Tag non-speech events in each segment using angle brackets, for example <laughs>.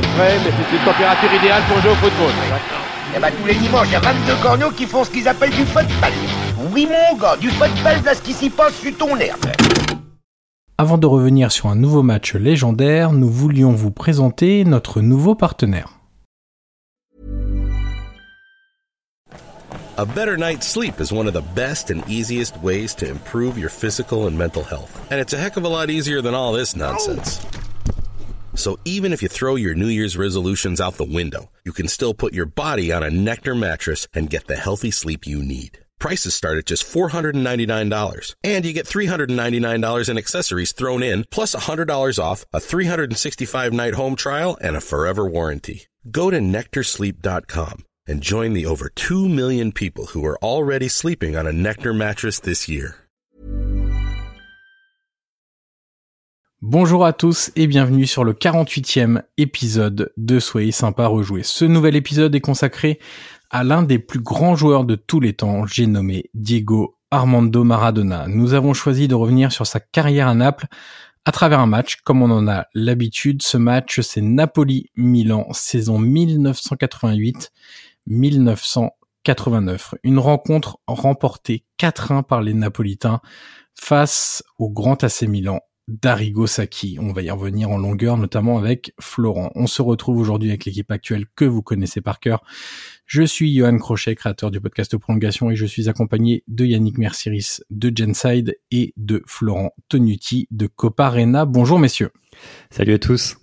fait frais, mais c'est une température idéale pour jouer au football. Et bah tous les dimanches, il y a 22 corneaux qui font ce qu'ils appellent du football. Oui mon gars, du football, là ce qui s'y passe sur ton herbe. Avant de revenir sur un nouveau match légendaire, nous voulions vous présenter notre nouveau partenaire. A better night's sleep is one of the best and easiest ways to improve your physical and mental health. And it's a heck of a lot easier than all this nonsense. So even if you throw your New Year's resolutions out the window, you can still put your body on a Nectar mattress and get the healthy sleep you need. Prices start at just $499. And you get $399 in accessories thrown in, plus $100 off, a 365 night home trial, and a forever warranty. Go to NectarSleep.com and join the over 2 million people who are already sleeping on a Nectar mattress this year. Bonjour à tous et bienvenue sur le 48e épisode de Soyez sympa rejouer. Ce nouvel épisode est consacré à l'un des plus grands joueurs de tous les temps, j'ai nommé Diego Armando Maradona. Nous avons choisi de revenir sur sa carrière à Naples à travers un match, comme on en a l'habitude. Ce match, c'est Napoli-Milan, saison 1988-1989. Une rencontre remportée 4-1 par les Napolitains face au Grand AC Milan d'Arrigo Sacchi. On va y revenir en longueur, notamment avec Florent. On se retrouve aujourd'hui avec l'équipe actuelle que vous connaissez par cœur. Je suis Johan Crochet, créateur du podcast Prolongation, et je suis accompagné de Yannick Merciris de Genside et de Florent Tonuti de Coparena. Bonjour messieurs. Salut à tous.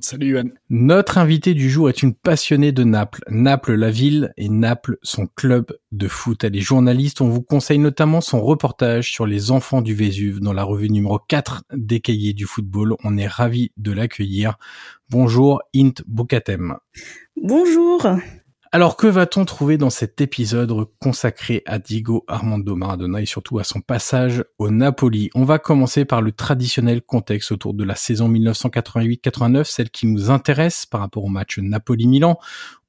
Salut Yoann. Notre invité du jour est une passionnée de Naples. Naples, la ville, et Naples, son club de foot. Elle est journaliste. On vous conseille notamment son reportage sur les enfants du Vésuve dans la revue numéro 4 des cahiers du football. On est ravi de l'accueillir. Bonjour, Int Boukatem. Bonjour. Alors que va-t-on trouver dans cet épisode consacré à Diego Armando Maradona et surtout à son passage au Napoli? On va commencer par le traditionnel contexte autour de la saison 1988-89, celle qui nous intéresse par rapport au match Napoli-Milan.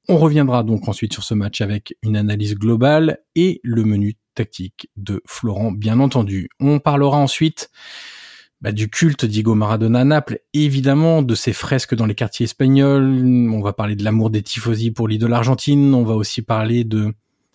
On reviendra donc ensuite sur ce match avec une analyse globale et le menu tactique de Florent, bien entendu. On parlera ensuite bah, du culte Diego Maradona à Naples, évidemment de ses fresques dans les quartiers espagnols, on va parler de l'amour des tifosi pour l'idole argentine, on va aussi parler de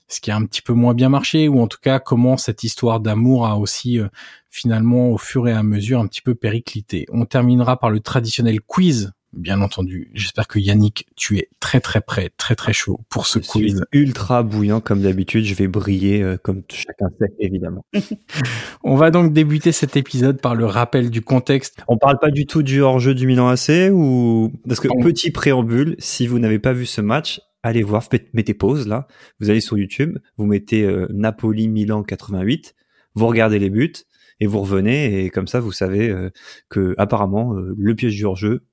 ce qui a un petit peu moins bien marché, ou en tout cas comment cette histoire d'amour a aussi euh, finalement au fur et à mesure un petit peu périclité. On terminera par le traditionnel quiz bien entendu. J'espère que Yannick, tu es très très prêt, très très chaud pour ce je quiz. Suis ultra bouillant comme d'habitude, je vais briller euh, comme chacun sait évidemment. <laughs> On va donc débuter cet épisode par le rappel du contexte. On parle pas du tout du hors-jeu du Milan AC ou parce que petit préambule, si vous n'avez pas vu ce match, allez voir, mettez pause là, vous allez sur YouTube, vous mettez euh, Napoli Milan 88, vous regardez les buts et vous revenez et comme ça vous savez euh, que apparemment euh, le piège du hors-jeu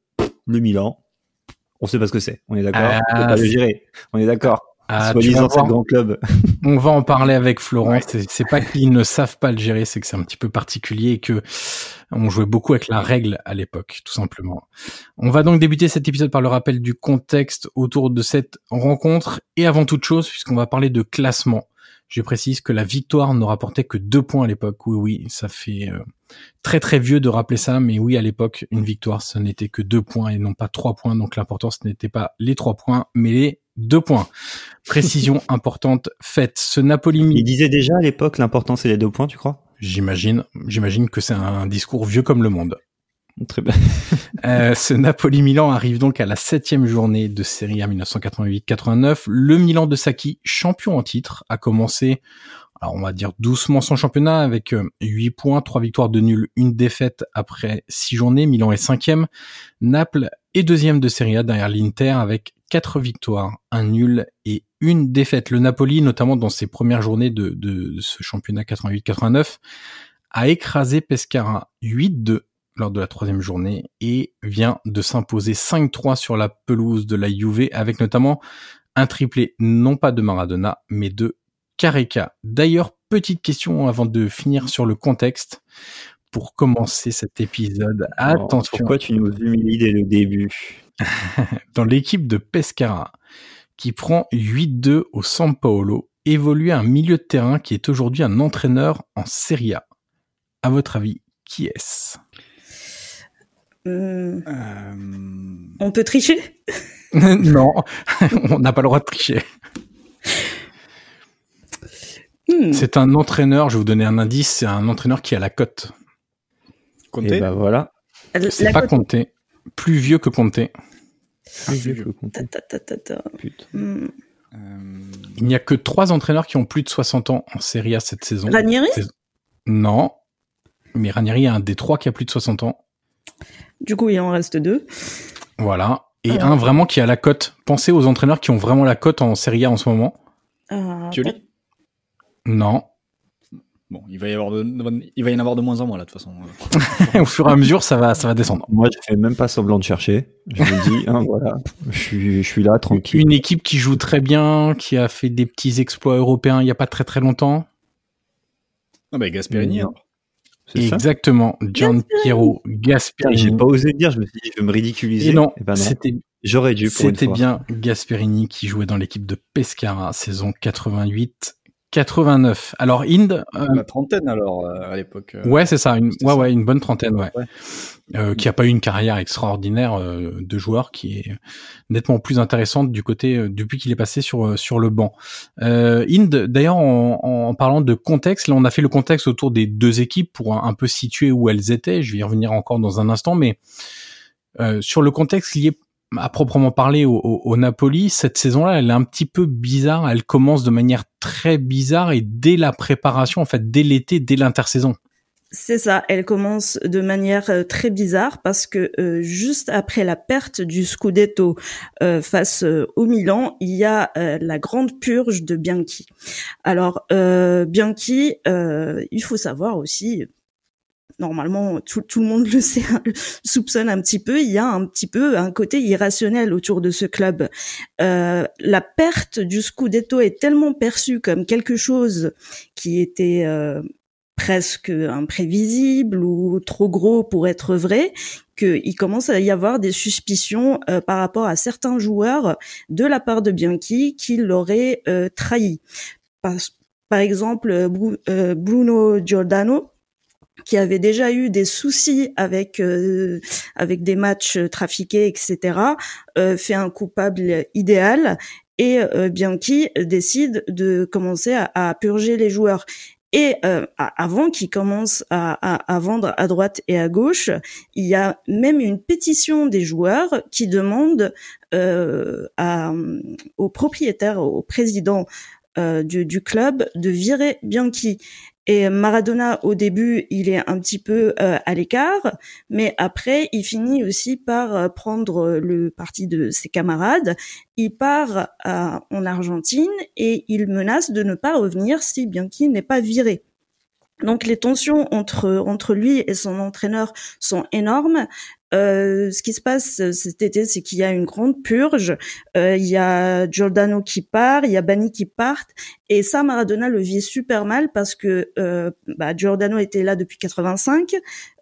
le Milan, on sait pas ce que c'est. On est d'accord. Ah, on peut pas le gérer. On est d'accord. Ah, Soi-disant, c'est grand club. <laughs> on va en parler avec Florent. C'est pas qu'ils ne savent pas le gérer, c'est que c'est un petit peu particulier et que on jouait beaucoup avec la règle à l'époque, tout simplement. On va donc débuter cet épisode par le rappel du contexte autour de cette rencontre et avant toute chose, puisqu'on va parler de classement. Je précise que la victoire ne rapportait que deux points à l'époque. Oui, oui, ça fait euh, très très vieux de rappeler ça, mais oui, à l'époque, une victoire, ce n'était que deux points et non pas trois points. Donc l'important, ce n'était pas les trois points, mais les deux points. Précision <laughs> importante faite. Ce Napoli. Il disait déjà à l'époque l'important c'est les deux points, tu crois? J'imagine. J'imagine que c'est un discours vieux comme le monde. Très bien. <laughs> euh, ce Napoli-Milan arrive donc à la septième journée de Serie A 1988-89. Le Milan de Sacchi, champion en titre, a commencé, alors on va dire doucement son championnat avec 8 euh, points, 3 victoires de nul, une défaite après 6 journées. Milan est cinquième. Naples est deuxième de Serie A derrière l'Inter avec 4 victoires, un nul et une défaite. Le Napoli, notamment dans ses premières journées de, de ce championnat 88-89, a écrasé Pescara 8-2 lors de la troisième journée et vient de s'imposer 5-3 sur la pelouse de la Juve avec notamment un triplé non pas de Maradona mais de Careca. D'ailleurs, petite question avant de finir sur le contexte pour commencer cet épisode. Attention. Pourquoi tu nous humilies dès le début <laughs> Dans l'équipe de Pescara qui prend 8-2 au San Paolo évolue un milieu de terrain qui est aujourd'hui un entraîneur en Serie A. À votre avis, qui est-ce? Hmm. On peut tricher <laughs> Non, <laughs> on n'a pas le droit de tricher. Hmm. C'est un entraîneur, je vais vous donner un indice, c'est un entraîneur qui a la cote. Comté Et bah voilà. C'est pas Comté. Plus vieux que Comté. Plus vieux que Comté. Hmm. Il n'y a que trois entraîneurs qui ont plus de 60 ans en Serie A cette saison. Ranieri Non. Mais Ranieri est un des trois qui a plus de 60 ans. Du coup, il en reste deux. Voilà. Et un vraiment qui a la cote. Pensez aux entraîneurs qui ont vraiment la cote en Serie A en ce moment. Euh, non. Bon, il va y avoir de, il va y en avoir de moins en moins là de toute façon. <laughs> Au fur et à mesure, ça va, ça va descendre. Moi, je fais même pas semblant de chercher. Je me dis, hein, <laughs> voilà, je suis, je suis là tranquille. Une équipe qui joue très bien, qui a fait des petits exploits européens il y a pas très très longtemps. Ah bah Gasperini. Hein. Exactement, Gian Piero Gasperini. J'ai pas osé dire, je me suis dit, je vais me ridiculiser. Et non, eh ben c'était J'aurais dû C'était bien Gasperini qui jouait dans l'équipe de Pescara, saison 88 89. Alors Inde, euh, la trentaine alors euh, à l'époque. Euh, ouais, c'est ça, une ouais ouais, une bonne trentaine, ouais. Euh, qui a pas eu une carrière extraordinaire de joueur qui est nettement plus intéressante du côté depuis qu'il est passé sur sur le banc. Inde, d'ailleurs en, en, parlant de contexte, là on a fait le contexte autour des deux équipes pour un, un peu situer où elles étaient, je vais y revenir encore dans un instant mais sur le contexte lié à proprement parler au, Napoli, cette saison-là, elle est un petit peu bizarre. Elle commence de manière très bizarre et dès la préparation, en fait, dès l'été, dès l'intersaison. C'est ça, elle commence de manière euh, très bizarre parce que euh, juste après la perte du Scudetto euh, face au Milan, il y a la grande purge de Bianchi. Alors Bianchi, il faut savoir aussi, normalement tout, tout, le monde <laughs> le sait, hein, soupçonne un petit peu, il y a un petit peu un côté irrationnel autour de ce club. Euh, la perte du Scudetto est tellement perçue comme quelque chose qui était euh, presque imprévisible ou trop gros pour être vrai, qu'il commence à y avoir des suspicions euh, par rapport à certains joueurs de la part de Bianchi qui l'auraient euh, trahi. Par, par exemple, Bruno Giordano, qui avait déjà eu des soucis avec euh, avec des matchs trafiqués, etc., euh, fait un coupable idéal et euh, Bianchi décide de commencer à, à purger les joueurs. Et euh, avant qu'ils commencent à, à, à, vendre à droite et à gauche, il y a même une pétition des joueurs qui demande euh, à, au propriétaire, au président euh, du, du, club de virer Bianchi. Et Maradona, au début, il est un petit peu euh, à l'écart, mais après, il finit aussi par euh, prendre le parti de ses camarades. Il part euh, en Argentine et il menace de ne pas revenir si Bianchi n'est pas viré. Donc les tensions entre entre lui et son entraîneur sont énormes. Euh, ce qui se passe euh, cet été, c'est qu'il y a une grande purge. Euh, il y a Giordano qui part, il y a Bani qui part, et ça, Maradona le vit super mal parce que euh, bah, Giordano était là depuis 85,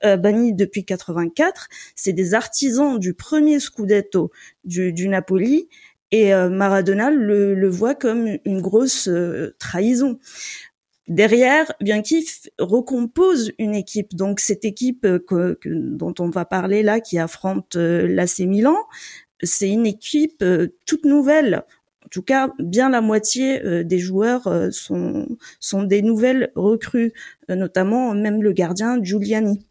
euh, Bani depuis 84. C'est des artisans du premier Scudetto du, du Napoli. Et Maradona le, le, voit comme une grosse trahison. Derrière, Bianchi recompose une équipe. Donc cette équipe euh, que, dont on va parler là, qui affronte euh, l'AC Milan, c'est une équipe euh, toute nouvelle. En tout cas, bien la moitié des joueurs sont, sont des nouvelles recrues, notamment même le gardien Giuliani.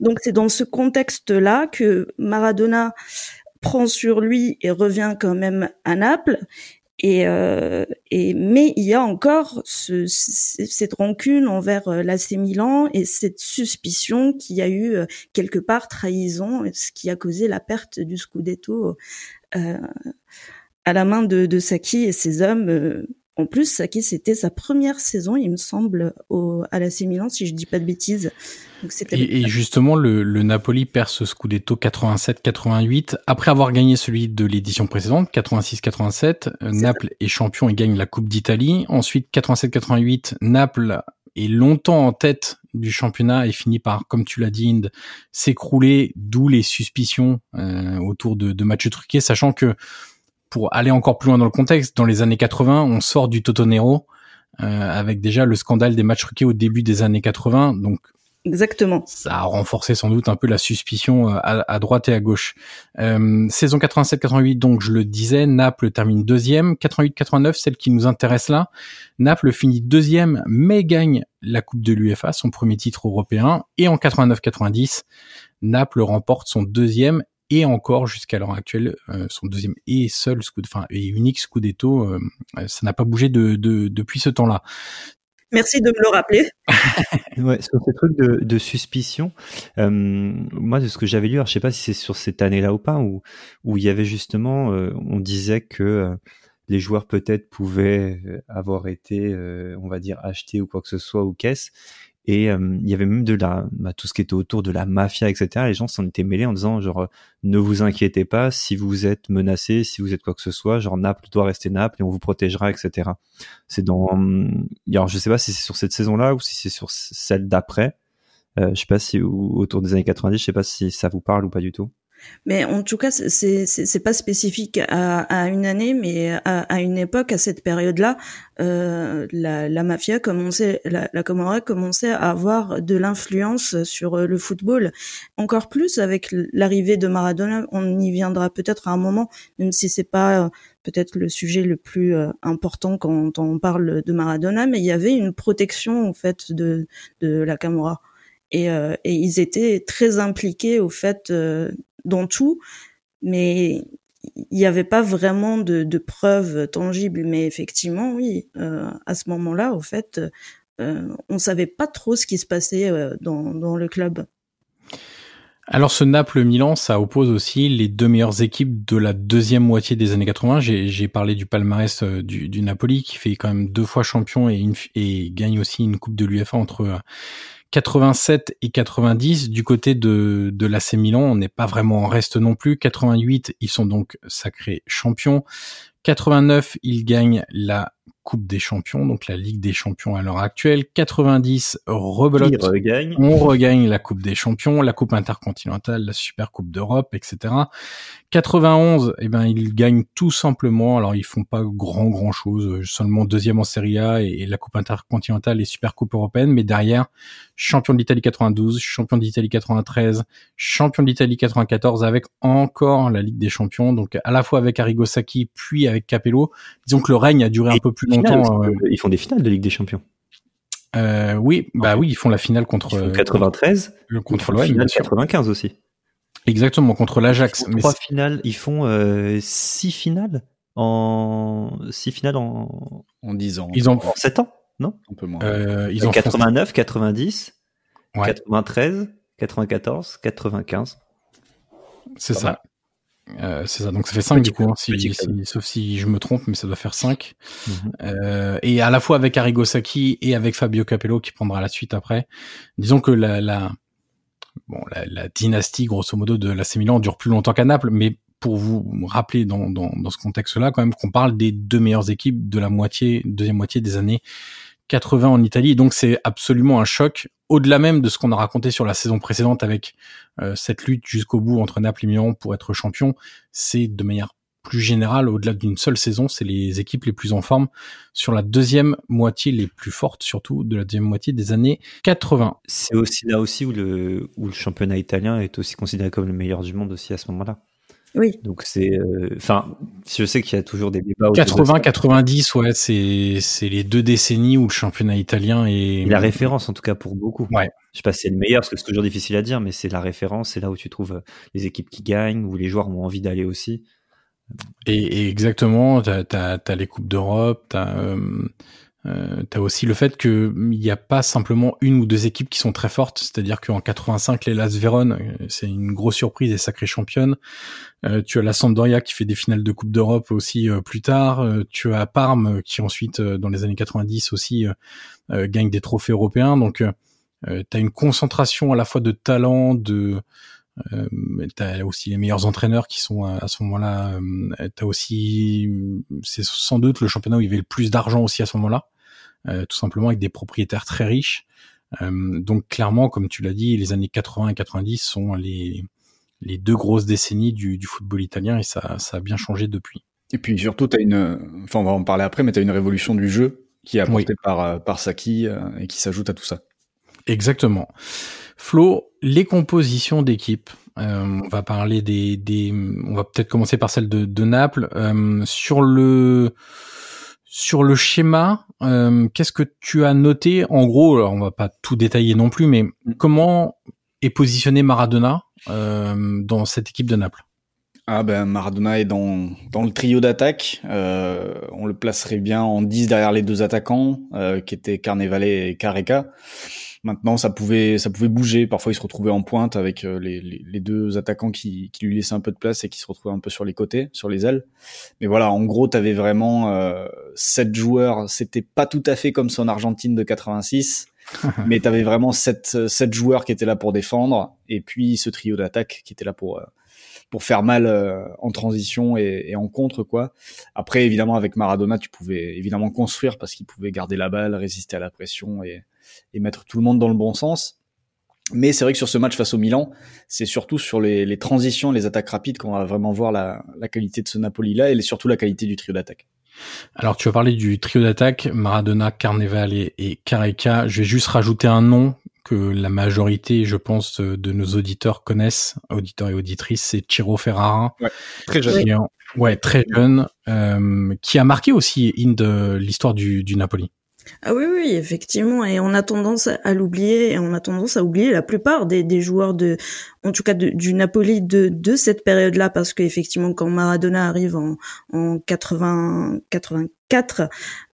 Donc c'est dans ce contexte-là que Maradona prend sur lui et revient quand même à Naples et, euh, et, mais il y a encore ce, cette rancune envers euh, l'AC Milan et cette suspicion qu'il y a eu euh, quelque part trahison, ce qui a causé la perte du Scudetto euh, à la main de, de Saki et ses hommes. Euh, en plus, Saki, c'était sa première saison, il me semble, au, à l'AC Milan, si je dis pas de bêtises. Et, et, justement, le, le, Napoli perd ce Scudetto 87-88 après avoir gagné celui de l'édition précédente, 86-87. Naples est champion et gagne la Coupe d'Italie. Ensuite, 87-88, Naples est longtemps en tête du championnat et finit par, comme tu l'as dit, s'écrouler, d'où les suspicions euh, autour de, de matchs truqués, sachant que pour aller encore plus loin dans le contexte, dans les années 80, on sort du Totonero euh, avec déjà le scandale des matchs truqués au début des années 80, donc Exactement. Ça a renforcé sans doute un peu la suspicion euh, à, droite et à gauche. Euh, saison 87-88, donc je le disais, Naples termine deuxième. 88-89, celle qui nous intéresse là. Naples finit deuxième, mais gagne la Coupe de l'UEFA, son premier titre européen. Et en 89-90, Naples remporte son deuxième et encore jusqu'à l'heure actuelle euh, son deuxième et seul enfin et unique scudetto. Euh, ça n'a pas bougé de, de, depuis ce temps-là. Merci de me le rappeler. <laughs> ouais, sur ces trucs de, de suspicion, euh, moi de ce que j'avais lu, alors je sais pas si c'est sur cette année-là ou pas, où où il y avait justement, euh, on disait que euh, les joueurs peut-être pouvaient avoir été, on va dire, achetés ou quoi que ce soit ou caisse, et euh, il y avait même de la, bah, tout ce qui était autour de la mafia, etc. Les gens s'en étaient mêlés en disant genre ne vous inquiétez pas, si vous êtes menacé, si vous êtes quoi que ce soit, genre Naples doit rester Naples et on vous protégera, etc. C'est dans, alors je sais pas si c'est sur cette saison-là ou si c'est sur celle d'après. Euh, je sais pas si autour des années 90, je sais pas si ça vous parle ou pas du tout. Mais en tout cas, c'est c'est pas spécifique à, à, une année, mais à, à une époque, à cette période-là, euh, la, la, mafia commençait, la, la Camorra commençait à avoir de l'influence sur le football, encore plus avec l'arrivée de Maradona. On y viendra peut-être à un moment, même si c'est pas euh, peut-être le sujet le plus euh, important quand on parle de Maradona, mais il y avait une protection en fait de de la Camorra. Et, euh, et, ils étaient très impliqués au fait euh, dans tout, mais il n'y avait pas vraiment de, preuves tangibles. Mais effectivement, oui, euh, à ce moment-là, au fait, euh, on savait pas trop ce qui se passait euh, dans, le club. Alors ce Naples-Milan, ça oppose aussi les deux meilleures équipes de la deuxième moitié des années 80. J'ai parlé du palmarès euh, du, Napoli qui fait quand même deux fois champion et, et gagne aussi une coupe de l'UEFA entre 87 et 90 du côté de, de l'AC Milan, on n'est pas vraiment en reste non plus. 88, ils sont donc sacrés champions. 89, ils gagnent la Coupe des Champions, donc la Ligue des Champions à l'heure actuelle. 90, rebelote. On regagne la Coupe des Champions, la Coupe intercontinentale, la Super Coupe d'Europe, etc. 91, eh ben ils gagnent tout simplement. Alors ils font pas grand grand chose, seulement deuxième en Serie A et, la Coupe intercontinentale et Super Coupe européenne, mais derrière champion d'Italie 92, champion d'Italie 93, champion d'Italie 94 avec encore la Ligue des Champions. Donc à la fois avec Arrigo Sacchi puis avec Capello. Disons que le règne a duré un peu plus longtemps. Euh, ils font des finales de Ligue des Champions. Euh, oui, bah oui, ils font la finale contre 93, euh, contre l'OM, 95 aussi. Exactement contre l'Ajax. Ils trois finales, ils font euh, six finales en six finales en en 10 ans. Ils ont en 7 ans, non? Un peu moins. Euh, ils ont 89, 90, ouais. 93, 94, 95. C'est ça. Euh, c'est ça, donc ça fait 5 du coup, hein, si, si, sauf si je me trompe, mais ça doit faire 5. Mm -hmm. euh, et à la fois avec Arrigo Sacchi et avec Fabio Capello qui prendra la suite après. Disons que la, la, bon, la, la dynastie grosso modo de l'AC Milan dure plus longtemps qu'à Naples, mais pour vous rappeler dans, dans, dans ce contexte-là quand même qu'on parle des deux meilleures équipes de la moitié, deuxième moitié des années 80 en Italie. Donc c'est absolument un choc, au-delà même de ce qu'on a raconté sur la saison précédente avec euh, cette lutte jusqu'au bout entre Naples et Milan pour être champion. C'est de manière plus générale, au-delà d'une seule saison, c'est les équipes les plus en forme sur la deuxième moitié, les plus fortes surtout de la deuxième moitié des années 80. C'est aussi là aussi où le, où le championnat italien est aussi considéré comme le meilleur du monde aussi à ce moment-là. Oui. Donc c'est, enfin, euh, je sais qu'il y a toujours des débats. 80-90, ouais, c'est c'est les deux décennies où le championnat italien est la référence en tout cas pour beaucoup. Ouais. Je sais pas si c'est le meilleur parce que c'est toujours difficile à dire, mais c'est la référence, c'est là où tu trouves euh, les équipes qui gagnent, où les joueurs ont envie d'aller aussi. Et, et exactement, t'as as, as, les coupes d'Europe, t'as euh, euh, t'as aussi le fait que il n'y a pas simplement une ou deux équipes qui sont très fortes, c'est-à-dire qu'en 85 les Las Véron, c'est une grosse surprise et sacrée championne. Euh, tu as la Sampdoria qui fait des finales de Coupe d'Europe aussi euh, plus tard. Euh, tu as Parme qui ensuite dans les années 90 aussi gagne des trophées européens. Donc tu as une concentration à la fois de talent, de euh, t'as aussi les meilleurs entraîneurs qui sont à, à ce moment-là. Euh, t'as aussi, c'est sans doute le championnat où il y avait le plus d'argent aussi à ce moment-là. Euh, tout simplement avec des propriétaires très riches. Euh, donc clairement, comme tu l'as dit, les années 80 et 90 sont les, les deux grosses décennies du, du football italien et ça, ça a bien changé depuis. Et puis surtout, tu as une, enfin on va en parler après, mais tu as une révolution du jeu qui est apportée oui. par, par Saki et qui s'ajoute à tout ça. Exactement. Flo, les compositions d'équipe. Euh, on va parler des, des on va peut-être commencer par celle de, de Naples. Euh, sur le sur le schéma, euh, qu'est-ce que tu as noté? En gros, alors on va pas tout détailler non plus, mais comment est positionné Maradona euh, dans cette équipe de Naples? Ah ben Maradona est dans, dans le trio d'attaque. Euh, on le placerait bien en 10 derrière les deux attaquants, euh, qui étaient Carnevale et Careca. Maintenant, ça pouvait, ça pouvait bouger. Parfois, il se retrouvait en pointe avec euh, les, les, les deux attaquants qui, qui, lui laissaient un peu de place et qui se retrouvaient un peu sur les côtés, sur les ailes. Mais voilà, en gros, tu avais vraiment euh, sept joueurs. C'était pas tout à fait comme son Argentine de 86, <laughs> mais tu avais vraiment sept, sept joueurs qui étaient là pour défendre. Et puis ce trio d'attaque qui était là pour euh, pour faire mal euh, en transition et, et, en contre quoi. Après évidemment avec Maradona tu pouvais évidemment construire parce qu'il pouvait garder la balle, résister à la pression et, et mettre tout le monde dans le bon sens. Mais c'est vrai que sur ce match face au Milan, c'est surtout sur les, les, transitions, les attaques rapides qu'on va vraiment voir la, la qualité de ce Napoli-là et surtout la qualité du trio d'attaque. Alors tu as parlé du trio d'attaque, Maradona, Carneval et, et Careca. Je vais juste rajouter un nom que la majorité, je pense, de nos auditeurs connaissent, auditeurs et auditrices, c'est Ciro Ferrara. Ouais, très jeune. Qui, ouais, très jeune, euh, qui a marqué aussi de l'histoire du, du Napoli. Ah oui, oui, effectivement, et on a tendance à l'oublier, et on a tendance à oublier la plupart des, des joueurs de, en tout cas du Napoli de, de cette période-là, parce qu'effectivement, quand Maradona arrive en, en 80, 84,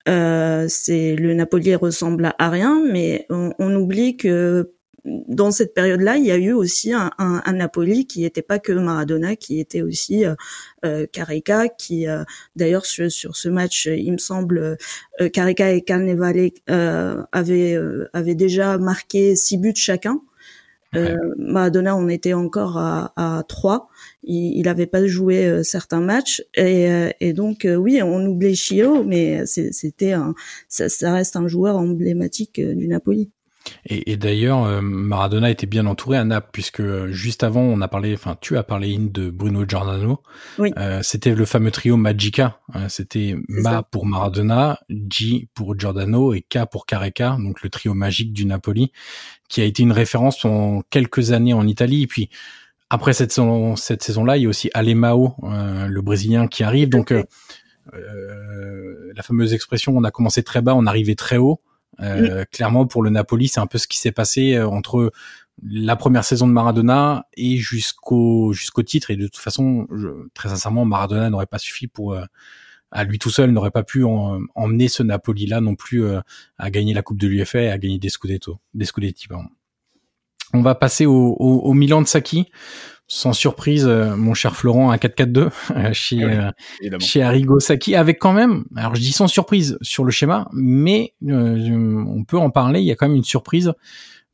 euh, c'est le Napoli ressemble à rien, mais on, on oublie que dans cette période-là, il y a eu aussi un, un, un Napoli qui n'était pas que Maradona, qui était aussi euh, euh Carica, qui euh, d'ailleurs sur, sur, ce match, il me semble, euh, Carica et Carnevale euh, avaient, avaient déjà marqué six buts chacun. Ouais. Maradona, on était encore à, à trois. Il n'avait pas joué certains matchs et, et donc oui, on oublie Chio, mais c'était ça, ça reste un joueur emblématique du Napoli. Et, et d'ailleurs, euh, Maradona était bien entouré à Naples, puisque euh, juste avant, on a parlé, enfin, tu as parlé de Bruno Giordano. Oui. Euh, c'était le fameux trio Magica. Euh, c'était Ma ça. pour Maradona, G pour Giordano et K pour Careca, donc le trio magique du Napoli, qui a été une référence pendant quelques années en Italie. Et puis, après cette saison, cette saison-là, il y a aussi Alemao, le Brésilien, qui arrive. Donc, la fameuse expression, on a commencé très bas, on arrivait très haut. Euh, clairement, pour le Napoli, c'est un peu ce qui s'est passé euh, entre la première saison de Maradona et jusqu'au jusqu'au titre. Et de toute façon, je, très sincèrement, Maradona n'aurait pas suffi pour euh, à lui tout seul n'aurait pas pu en, emmener ce Napoli là non plus euh, à gagner la Coupe de l'UFA et à gagner des Scudetto, des Scudetti pardon. On va passer au, au, au Milan de Saki sans surprise, euh, mon cher Florent, un 4-4-2 euh, chez oui, chez Arrigo Saki, avec quand même, alors je dis sans surprise sur le schéma, mais euh, on peut en parler. Il y a quand même une surprise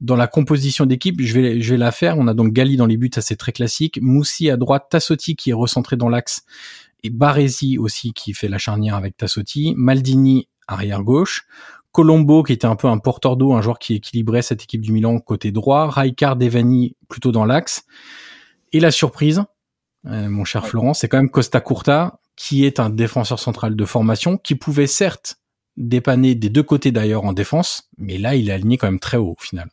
dans la composition d'équipe. Je vais je vais la faire. On a donc Gali dans les buts, ça c'est très classique. Moussi à droite, Tassotti qui est recentré dans l'axe et Baresi aussi qui fait la charnière avec Tassotti, Maldini arrière gauche. Colombo qui était un peu un porteur d'eau, un joueur qui équilibrait cette équipe du Milan côté droit, Raikard Devani plutôt dans l'axe. Et la surprise, euh, mon cher Florent, c'est quand même Costa Curta, qui est un défenseur central de formation, qui pouvait certes dépanner des deux côtés d'ailleurs en défense, mais là il est aligné quand même très haut au final.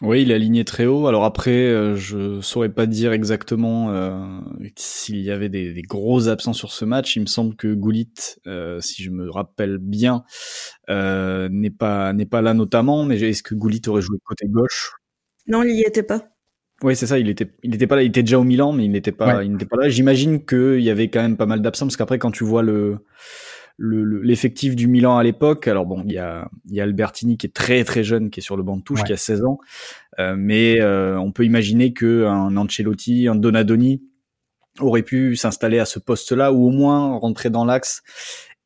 Oui, il est aligné très haut. Alors après, euh, je saurais pas dire exactement euh, s'il y avait des, des, gros absents sur ce match. Il me semble que Goulit, euh, si je me rappelle bien, euh, n'est pas n'est pas là notamment. Mais est-ce que Goulit aurait joué côté gauche? Non, il y était pas. Oui, c'est ça. Il était, il était pas là. Il était déjà au Milan, mais il n'était pas, ouais. il n'était pas là. J'imagine qu'il y avait quand même pas mal d'absents parce qu'après, quand tu vois le, l'effectif le, du Milan à l'époque, alors bon, il y a, il y a Albertini qui est très très jeune, qui est sur le banc de touche, ouais. qui a 16 ans, euh, mais euh, on peut imaginer que un Ancelotti, un Donadoni aurait pu s'installer à ce poste-là ou au moins rentrer dans l'axe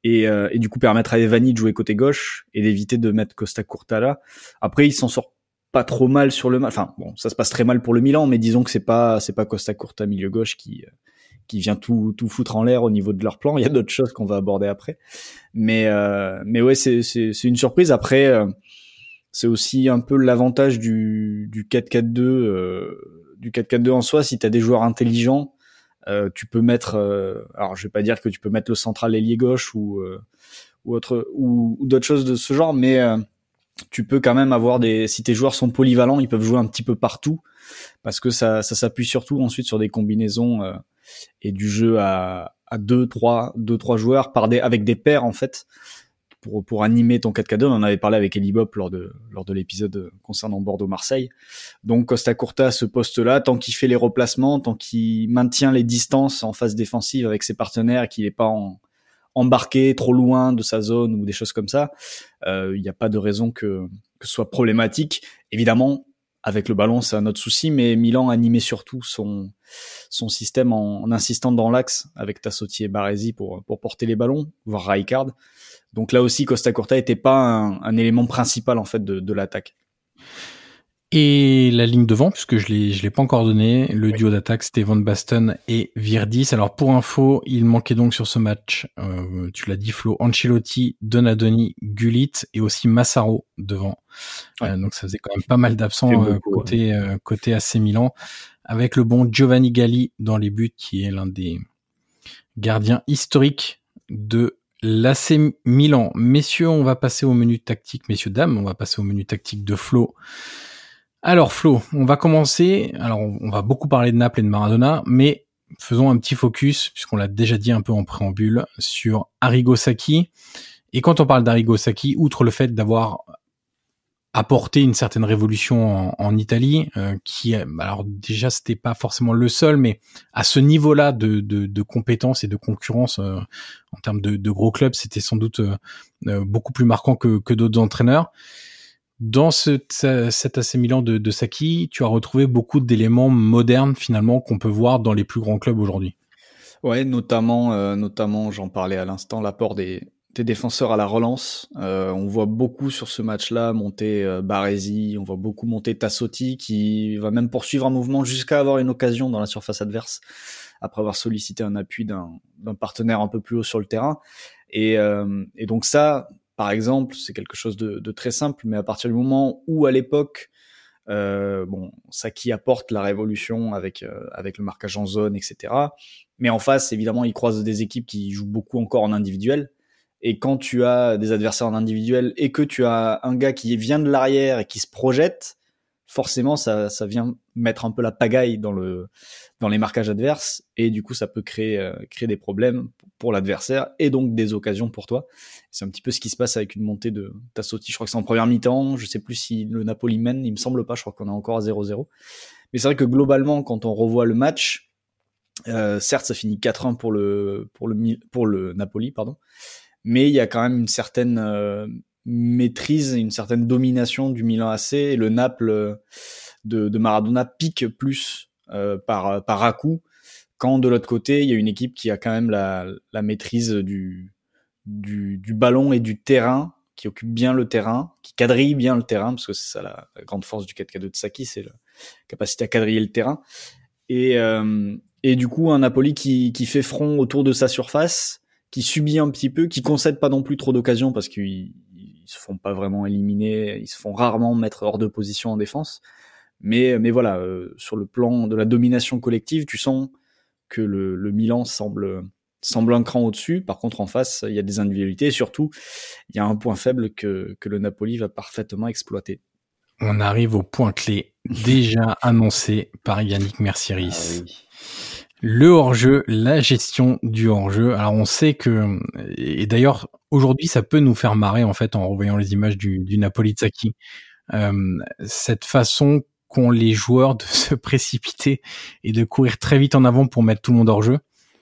et, euh, et, du coup permettre à Evani de jouer côté gauche et d'éviter de mettre Costa Curta là. Après, il s'en sort pas trop mal sur le. Enfin, bon, ça se passe très mal pour le Milan, mais disons que c'est pas c'est pas Costa Curta milieu gauche qui qui vient tout tout foutre en l'air au niveau de leur plan. <laughs> Il y a d'autres choses qu'on va aborder après, mais euh, mais ouais, c'est c'est c'est une surprise. Après, euh, c'est aussi un peu l'avantage du du 4-4-2 euh, du 4-4-2 en soi. Si t'as des joueurs intelligents, euh, tu peux mettre. Euh, alors, je vais pas dire que tu peux mettre le central ailier gauche ou ou autre ou, ou d'autres choses de ce genre, mais tu peux quand même avoir des si tes joueurs sont polyvalents, ils peuvent jouer un petit peu partout parce que ça ça s'appuie surtout ensuite sur des combinaisons euh, et du jeu à à deux trois deux trois joueurs par des avec des paires en fait pour pour animer ton 4K2. On en avait parlé avec Eli lors de lors de l'épisode concernant Bordeaux Marseille. Donc Costa Curta ce poste-là, tant qu'il fait les replacements, tant qu'il maintient les distances en phase défensive avec ses partenaires, qu'il n'est pas en embarqué trop loin de sa zone ou des choses comme ça, euh, il n'y a pas de raison que, que ce soit problématique. Évidemment, avec le ballon, c'est un autre souci, mais Milan animait surtout son, son système en, insistant dans l'axe avec Tassotti et Baresi pour, pour porter les ballons, voire Rijkaard. Donc là aussi, Costa Curta n'était pas un, un, élément principal en fait de, de l'attaque. Et la ligne devant, puisque je l'ai, je l'ai pas encore donné, le duo d'attaque c'était Van Basten et Virdis. Alors pour info, il manquait donc sur ce match, euh, tu l'as dit Flo, Ancelotti, Donadoni, Gullit et aussi Massaro devant. Euh, donc ça faisait quand même pas mal d'absents euh, côté euh, côté AC Milan, avec le bon Giovanni Galli dans les buts, qui est l'un des gardiens historiques de l'AC Milan. Messieurs, on va passer au menu tactique, messieurs dames, on va passer au menu tactique de Flo. Alors Flo, on va commencer. Alors on va beaucoup parler de Naples et de Maradona, mais faisons un petit focus puisqu'on l'a déjà dit un peu en préambule sur Arrigo Sacchi. Et quand on parle d'Arrigo Sacchi, outre le fait d'avoir apporté une certaine révolution en, Italie, euh, qui alors déjà c'était pas forcément le seul, mais à ce niveau-là de, de, de compétences et de concurrence euh, en termes de, gros clubs, c'était sans doute euh, beaucoup plus marquant que d'autres entraîneurs dans ce, cet AC Milan de, de Saki, tu as retrouvé beaucoup d'éléments modernes finalement qu'on peut voir dans les plus grands clubs aujourd'hui. Ouais, notamment, euh, notamment, j'en parlais à l'instant, l'apport des, des défenseurs à la relance. Euh, on voit beaucoup sur ce match-là monter euh, Baresi, on voit beaucoup monter Tassotti qui va même poursuivre un mouvement jusqu'à avoir une occasion dans la surface adverse après avoir sollicité un appui d'un partenaire un peu plus haut sur le terrain. Et, euh, et donc ça, par exemple, c'est quelque chose de, très simple, mais à partir du moment où, à l'époque, euh, bon, ça qui apporte la révolution avec euh, avec le marquage en zone, etc. Mais en face, évidemment, il croise des équipes qui jouent beaucoup encore en individuel. Et quand tu as des adversaires en individuel et que tu as un gars qui vient de l'arrière et qui se projette, forcément, ça, vient mettre un peu la pagaille dans le dans les marquages adverses et du coup, ça peut créer euh, créer des problèmes pour l'adversaire et donc des occasions pour toi. C'est un petit peu ce qui se passe avec une montée de Tassotti. Je crois que c'est en première mi-temps. Je sais plus si le Napoli mène. Il me semble pas. Je crois qu'on est encore à 0-0. Mais c'est vrai que globalement, quand on revoit le match, euh, certes, ça finit 4-1 pour le pour le pour le Napoli, pardon. Mais il y a quand même une certaine euh, maîtrise, une certaine domination du Milan AC et le Naples euh, de, de Maradona pique plus euh, par par à coup quand de l'autre côté il y a une équipe qui a quand même la, la maîtrise du, du, du ballon et du terrain qui occupe bien le terrain, qui quadrille bien le terrain, parce que c'est ça la, grande force du 4K2 de Saki, c'est la capacité à quadriller le terrain. Et, euh, et du coup, un Napoli qui, qui fait front autour de sa surface, qui subit un petit peu, qui concède pas non plus trop d'occasions parce qu'ils ils se font pas vraiment éliminer, ils se font rarement mettre hors de position en défense. Mais, mais voilà, euh, sur le plan de la domination collective, tu sens que le, le Milan semble, semble un cran au-dessus. Par contre, en face, il y a des individualités et surtout, il y a un point faible que, que le Napoli va parfaitement exploiter. On arrive au point clé déjà annoncé par Yannick Mercieris. Ah le hors-jeu, la gestion du hors-jeu. Alors on sait que, et d'ailleurs aujourd'hui ça peut nous faire marrer en fait en revoyant les images du, du Napoli Tsaki, euh, cette façon qu'ont les joueurs de <laughs> se précipiter et de courir très vite en avant pour mettre tout le monde hors-jeu.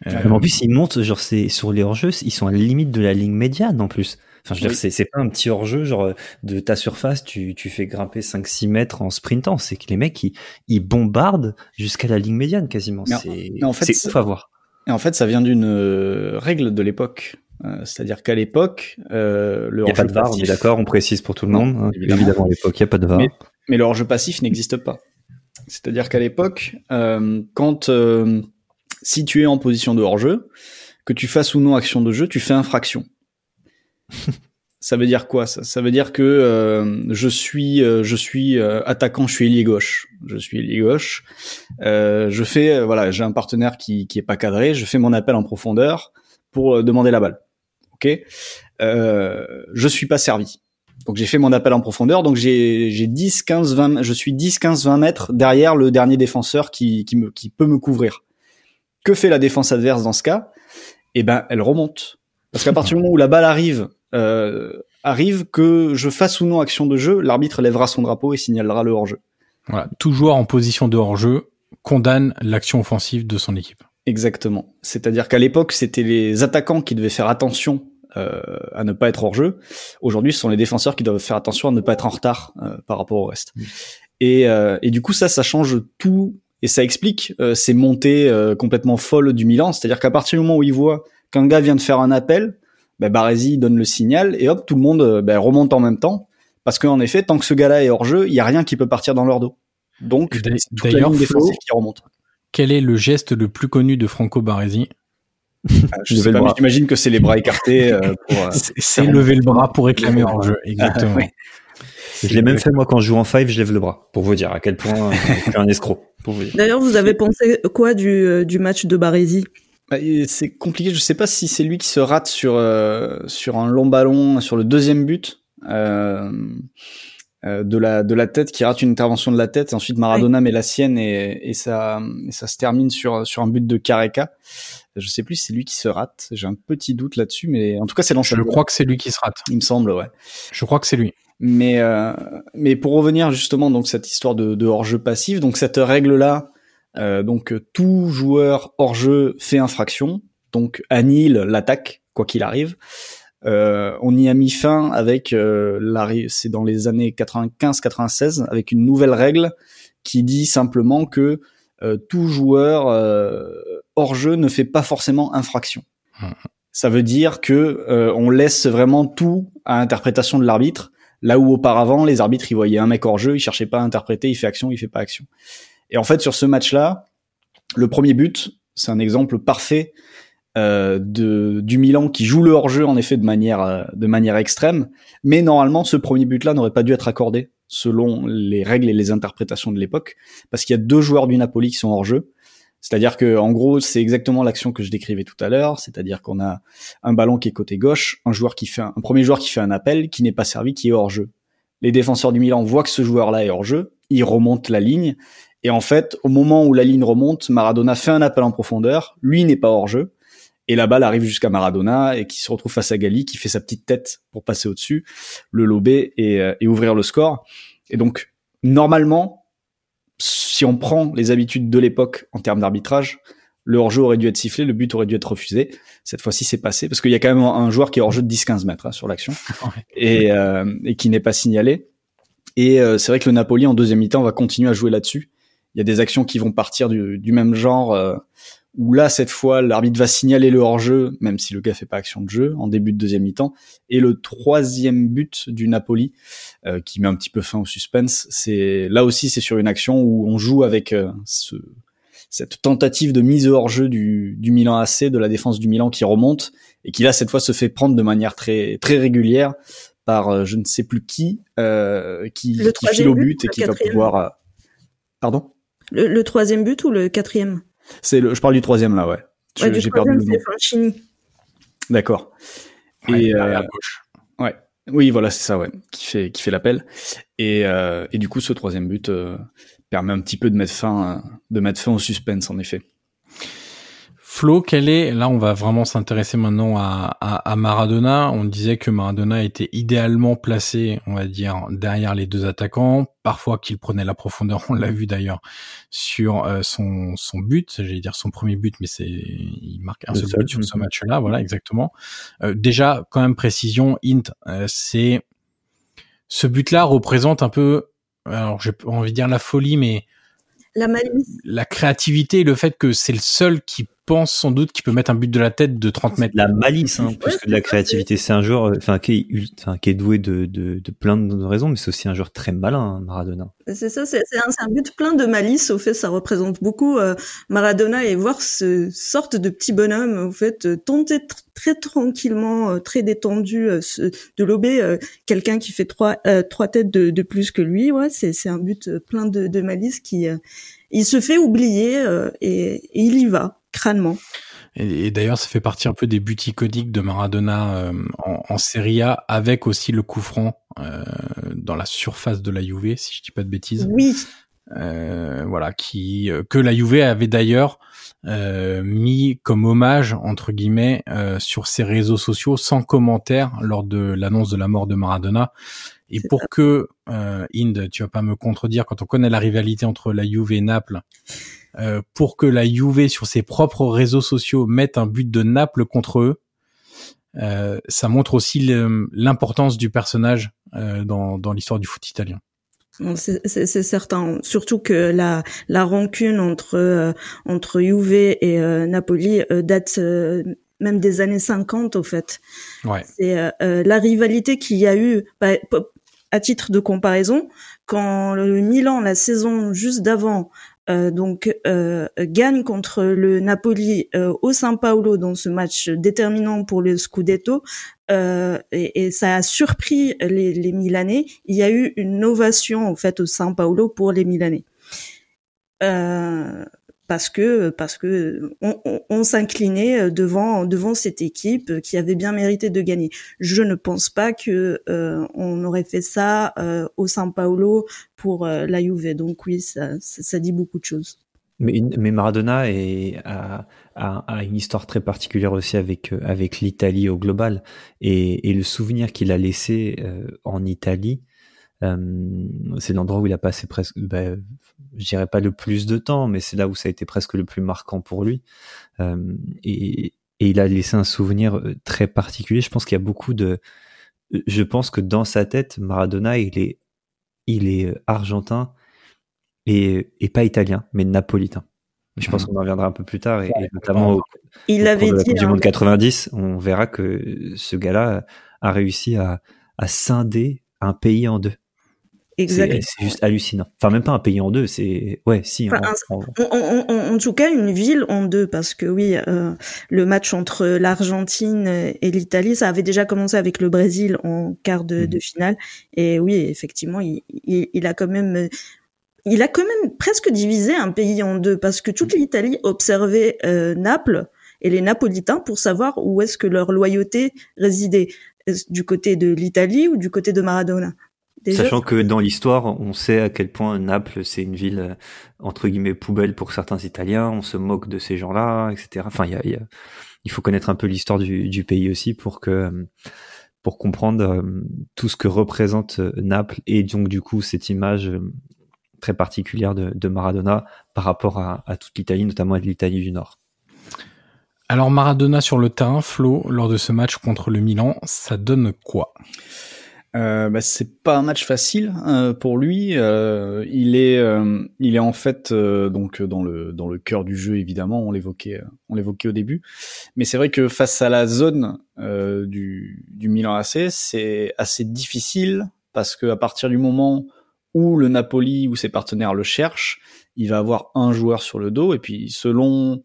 Euh, en plus ils montent genre c'est sur les hors-jeux, ils sont à la limite de la ligne médiane en plus. Enfin, je veux dire, c'est, pas un petit hors-jeu, genre, de ta surface, tu, tu fais grimper 5-6 mètres en sprintant. C'est que les mecs, ils, ils bombardent jusqu'à la ligne médiane, quasiment. c'est, en fait, ouf à voir. Et en fait, ça vient d'une euh, règle de l'époque. Euh, c'est-à-dire qu'à l'époque, euh, le hors-jeu. Il n'y a pas de VAR, on est d'accord, on précise pour tout le monde. Hein. évidemment. à l'époque, il n'y a pas de VAR. Mais, mais le hors-jeu passif n'existe pas. C'est-à-dire qu'à l'époque, euh, quand, si tu es en position de hors-jeu, que tu fasses ou non action de jeu, tu fais infraction. <laughs> ça veut dire quoi ça, ça veut dire que euh, je suis euh, je suis euh, attaquant, je suis ailier gauche, je suis ailier gauche. je fais voilà, j'ai un partenaire qui qui est pas cadré, je fais mon appel en profondeur pour demander la balle. Ok, je suis pas servi. Donc j'ai fait mon appel en profondeur, donc j'ai j'ai 10 15 20 je suis 10 15 20 mètres derrière le dernier défenseur qui qui me qui peut me couvrir. Que fait la défense adverse dans ce cas? Eh ben elle remonte. Parce qu'à partir du moment où la balle arrive euh, arrive que je fasse ou non action de jeu, l'arbitre lèvera son drapeau et signalera le hors-jeu. Voilà, tout joueur en position de hors-jeu condamne l'action offensive de son équipe. Exactement. C'est-à-dire qu'à l'époque, c'était les attaquants qui devaient faire attention euh, à ne pas être hors jeu. Aujourd'hui, ce sont les défenseurs qui doivent faire attention à ne pas être en retard euh, par rapport au reste. Et, euh, et, du coup, ça, ça change tout et ça explique euh, ces montées euh, complètement folles du Milan. C'est-à-dire qu'à partir du moment où il voit qu'un gars vient de faire un appel, ben Baresi donne le signal et hop, tout le monde ben, remonte en même temps. Parce qu'en effet, tant que ce gars-là est hors jeu, il y a rien qui peut partir dans leur dos. Donc, d'ailleurs, qui remonte. Quel est le geste le plus connu de Franco Baresi? Ah, je sais pas, j'imagine que c'est les bras écartés. Euh, pour, euh, <laughs> c'est lever le bras pour réclamer en jeu, exactement. <laughs> Je l'ai même fait moi quand je joue en five, je lève le bras pour vous dire à quel point je suis un escroc. D'ailleurs, vous avez pensé quoi du, euh, du match de Baresi? bah, C'est compliqué. Je sais pas si c'est lui qui se rate sur sur un long ballon sur le deuxième but. Euh, de la de la tête qui rate une intervention de la tête et ensuite Maradona met la sienne et, et ça et ça se termine sur sur un but de Careca je sais plus si c'est lui qui se rate. J'ai un petit doute là-dessus, mais en tout cas, c'est l'enchaînement. Je crois que c'est lui qui se rate. Il me semble, ouais. Je crois que c'est lui. Mais euh, mais pour revenir justement donc cette histoire de, de hors-jeu passif, donc cette règle là, euh, donc tout joueur hors-jeu fait infraction, donc annule l'attaque quoi qu'il arrive. Euh, on y a mis fin avec euh, c'est dans les années 95-96 avec une nouvelle règle qui dit simplement que euh, tout joueur euh, hors jeu ne fait pas forcément infraction. Mmh. Ça veut dire que euh, on laisse vraiment tout à l'interprétation de l'arbitre, là où auparavant les arbitres ils voyaient un mec hors jeu, ils cherchaient pas à interpréter, il fait action, il fait pas action. Et en fait sur ce match-là, le premier but, c'est un exemple parfait euh, de, du Milan qui joue le hors-jeu en effet de manière de manière extrême, mais normalement ce premier but-là n'aurait pas dû être accordé selon les règles et les interprétations de l'époque, parce qu'il y a deux joueurs du Napoli qui sont hors jeu. C'est-à-dire que, en gros, c'est exactement l'action que je décrivais tout à l'heure. C'est-à-dire qu'on a un ballon qui est côté gauche, un joueur qui fait un, premier joueur qui fait un appel, qui n'est pas servi, qui est hors jeu. Les défenseurs du Milan voient que ce joueur-là est hors jeu, ils remontent la ligne, et en fait, au moment où la ligne remonte, Maradona fait un appel en profondeur, lui n'est pas hors jeu, et la balle arrive jusqu'à Maradona et qui se retrouve face à Gali qui fait sa petite tête pour passer au-dessus, le lober et, euh, et ouvrir le score. Et donc normalement, si on prend les habitudes de l'époque en termes d'arbitrage, le hors-jeu aurait dû être sifflé, le but aurait dû être refusé. Cette fois-ci, c'est passé parce qu'il y a quand même un joueur qui est hors-jeu de 10-15 mètres hein, sur l'action <laughs> et, euh, et, qui n'est pas signalé. Et euh, c'est vrai que le Napoli en deuxième mi-temps va continuer à jouer là-dessus. Il y a des actions qui vont partir du, du même genre où là cette fois l'arbitre va signaler le hors-jeu, même si le gars fait pas action de jeu en début de deuxième mi-temps. Et le troisième but du Napoli euh, qui met un petit peu fin au suspense, c'est là aussi c'est sur une action où on joue avec euh, ce, cette tentative de mise hors-jeu du, du Milan AC, de la défense du Milan qui remonte et qui là cette fois se fait prendre de manière très très régulière par euh, je ne sais plus qui qui, qui file au but, et qui va pouvoir. Pardon? Le, le troisième but ou le quatrième? C'est le, je parle du troisième là, ouais. J'ai perdu le nom. D'accord. et euh, à gauche. Ouais. Oui, voilà, c'est ça, ouais, qui fait qui fait l'appel. Et euh, et du coup, ce troisième but euh, permet un petit peu de mettre fin de mettre fin au suspense, en effet. Flo, quel est là on va vraiment s'intéresser maintenant à, à, Maradona. On disait que Maradona était idéalement placé, on va dire, derrière les deux attaquants. Parfois qu'il prenait la profondeur, on l'a vu d'ailleurs sur euh, son son but, j'allais dire son premier but, mais c'est il marque un seul but sur ce match-là, voilà exactement. Euh, déjà, quand même précision, int, euh, c'est ce but-là représente un peu, alors j'ai envie de dire la folie, mais la malice. La créativité, le fait que c'est le seul qui pense sans doute qu'il peut mettre un but de la tête de 30 mètres. La malice, hein, plus que de la créativité. C'est un joueur, enfin, qui est, enfin, qui est doué de, de, de plein de raisons, mais c'est aussi un joueur très malin, hein, Maradona. C'est ça, c'est un, un, but plein de malice. Au fait, ça représente beaucoup euh, Maradona et voir ce sorte de petit bonhomme, au fait, euh, tenter très tranquillement, euh, très détendu, de lober quelqu'un qui fait trois, trois têtes de, de, plus que lui. Ouais, c'est un but plein de, de malice qui, il se fait oublier et, et il y va crânement. Et, d'ailleurs, ça fait partie un peu des buts iconiques de Maradona euh, en, en, Serie A, avec aussi le coup franc euh, dans la surface de la Juve, si je dis pas de bêtises. Oui. Euh, voilà, qui que la Juve avait d'ailleurs mis comme hommage entre guillemets sur ses réseaux sociaux sans commentaire lors de l'annonce de la mort de Maradona. Et pour que Inde, tu vas pas me contredire quand on connaît la rivalité entre la Juve et Naples euh, pour que la Juve sur ses propres réseaux sociaux mette un but de Naples contre eux. Euh, ça montre aussi l'importance du personnage euh, dans, dans l'histoire du foot italien. C'est certain, surtout que la, la rancune entre euh, entre Juve et euh, Napoli date même des années 50 au fait. Ouais. C'est la rivalité qu'il y a eu bah, à titre de comparaison quand le Milan la saison juste d'avant donc euh, gagne contre le Napoli euh, au São Paulo dans ce match déterminant pour le Scudetto et, ça a surpris les, les Milanais. Il y a eu une ovation en fait au São Paulo pour les Milanais parce que parce que on, s'inclinait euh, devant devant cette équipe qui avait bien mérité de gagner. Je ne pense pas que euh, on aurait fait ça euh, au São Paulo pour la Juve. Donc oui, ça, dit beaucoup de choses. Mais, mais Maradona est, a, a, une histoire très particulière aussi avec avec l'Italie au global et, et le souvenir qu'il a laissé en Italie. C'est l'endroit où il a passé presque, bah, je dirais pas le plus de temps, mais c'est là où ça a été presque le plus marquant pour lui. Euh, et, et, il a laissé un souvenir euh, très particulier. Je pense qu'il y a beaucoup de, je pense que dans sa tête, Maradona, il est, il est euh, argentin et, et pas italien, mais napolitain. Je pense mmh. qu'on en reviendra un peu plus tard, et, notamment au, il avait dit, du monde 90, on verra que ce gars-là a réussi à, à scinder un pays en deux. C'est juste hallucinant. Enfin, même pas un pays en deux, c'est ouais, si. en, tout cas, une ville en deux, parce que oui, euh, le match entre l'Argentine et l'Italie, ça avait déjà commencé avec le Brésil en quart de, de mhm. finale. Et oui, effectivement, il, il, a quand même, il a quand même presque divisé un pays en deux, parce que toute l'Italie observait euh, Naples et les Napolitains pour savoir où est-ce que leur loyauté résidait du côté de l'Italie ou du côté de Maradona? Sachant que dans l'histoire, on sait à quel point Naples, c'est une ville, euh, entre guillemets, poubelle pour certains Italiens, on se moque de ces gens-là, etc. Enfin, il y a, y a, il faut connaître un peu l'histoire du, du, pays aussi pour que pour comprendre euh, tout ce que représente euh, Naples et donc du coup cette image très particulière de, de Maradona par rapport à, à toute l'Italie, notamment à l'Italie du Nord. Alors Maradona sur le terrain, Flo, lors de ce match contre le Milan, ça donne quoi? Euh, bah, c'est pas un match facile euh, pour lui. Euh, il est, euh, il est en fait euh, donc dans le dans le cœur du jeu évidemment. On l'évoquait, on l'évoquait au début. Mais c'est vrai que face à la zone du du Milan AC, c'est assez difficile parce que à partir du moment où le Napoli ou ses partenaires le cherchent, il va avoir un joueur sur le dos et puis selon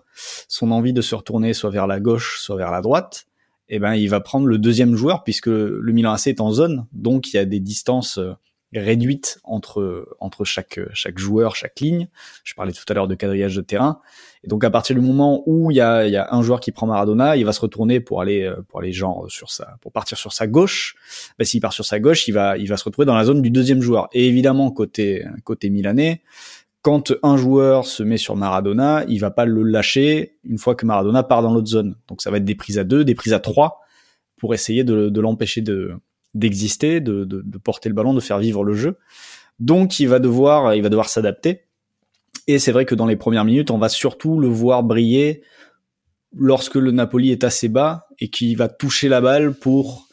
son envie de se retourner soit vers la gauche, soit vers la droite, eh ben il va prendre le deuxième joueur puisque le Milan AC est en zone, donc il y a des distances euh, réduites entre entre chaque chaque joueur, chaque ligne. Je parlais tout à l'heure de quadrillage de terrain. Et donc à partir du moment où il y a, il y a un joueur qui prend Maradona, il va se retourner pour aller euh, pour aller genre sur sa pour partir sur sa gauche. Ben, s'il part sur sa gauche, il va il va se retrouver dans la zone du deuxième joueur. Et évidemment côté côté milanais, quand un joueur se met sur Maradona, il va pas le lâcher une fois que Maradona part dans l'autre zone. Donc ça va être des prises à deux, des prises à trois pour essayer de, l'empêcher de d'exister, de, porter le ballon, de faire vivre le jeu. Donc il va devoir, il va devoir s'adapter. Et c'est vrai que dans les premières minutes, on va surtout le voir briller lorsque le Napoli est assez bas et qu'il va toucher la balle pour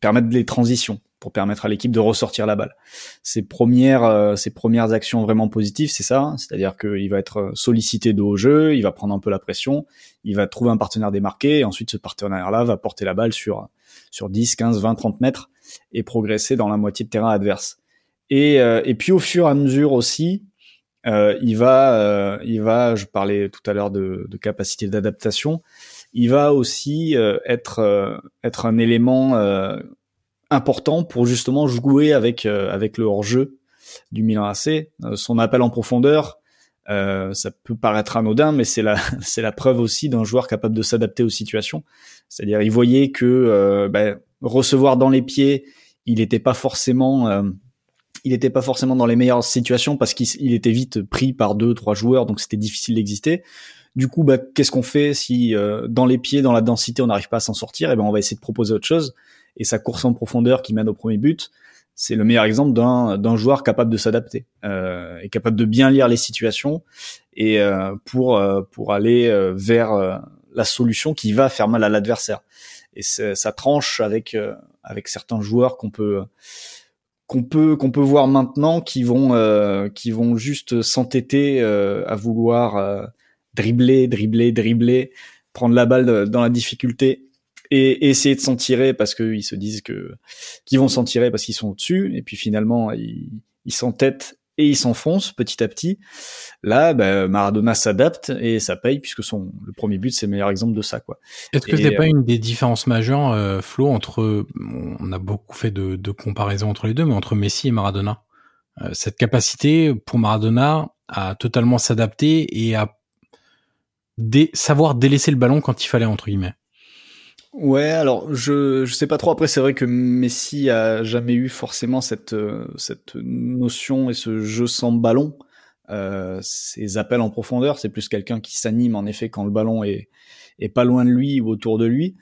permettre les transitions pour permettre à l'équipe de ressortir la balle. Ses premières, euh, ses premières actions vraiment positives, c'est ça, c'est-à-dire qu'il va être sollicité de haut jeu, il va prendre un peu la pression, il va trouver un partenaire démarqué, et ensuite ce partenaire-là va porter la balle sur sur 10, 15, 20, 30 mètres et progresser dans la moitié de terrain adverse. Et, euh, et puis au fur et à mesure aussi, euh, il va, il va, je parlais tout à l'heure de, de capacité d'adaptation, il va aussi être être un élément important pour justement jouer avec euh, avec le hors-jeu du Milan AC. Euh, son appel en profondeur, Euh, ça peut paraître anodin, mais c'est la <laughs> c'est la preuve aussi d'un joueur capable de s'adapter aux situations. C'est-à-dire, il voyait que euh, ben, recevoir dans les pieds, il n'était pas forcément euh, il n'était pas forcément dans les meilleures situations parce qu'il était vite pris par deux trois joueurs, donc c'était difficile d'exister. Du coup, bah, qu'est-ce qu'on fait si dans les pieds, dans la densité, on n'arrive pas à s'en sortir? Eh ben, on va essayer de proposer autre chose. Et sa course en profondeur qui mène au premier but, c'est le meilleur exemple d'un joueur capable de s'adapter euh, et capable de bien lire les situations et euh, pour euh, pour aller euh, vers euh, la solution qui va faire mal à l'adversaire. Et ça tranche avec avec certains joueurs qu'on peut qu'on peut qu'on peut voir maintenant qui vont qui vont juste s'entêter à vouloir dribbler, dribbler, dribbler, prendre la balle dans la difficulté et, essayer de s'en tirer parce qu'ils se disent que qu'ils vont s'en tirer parce qu'ils sont au-dessus et puis finalement ils ils s'entêtent et ils s'enfoncent petit à petit. Là, bah, Maradona s'adapte et ça paye puisque son le premier but c'est le meilleur exemple de ça quoi. Est-ce que c'est pas euh, une des différences majeures, euh, Flo, entre on a beaucoup fait de, de comparaisons entre les deux, mais entre Messi et Maradona, euh, cette capacité pour Maradona à totalement s'adapter et à savoir délaisser le ballon quand il fallait entre guillemets. Ouais, alors je je sais pas trop. Après, c'est vrai que Messi a jamais eu forcément cette euh, cette notion et ce jeu sans ballon. Euh, ses appels en profondeur, c'est plus quelqu'un qui s'anime en effet quand le ballon est est pas loin de lui ou autour de lui.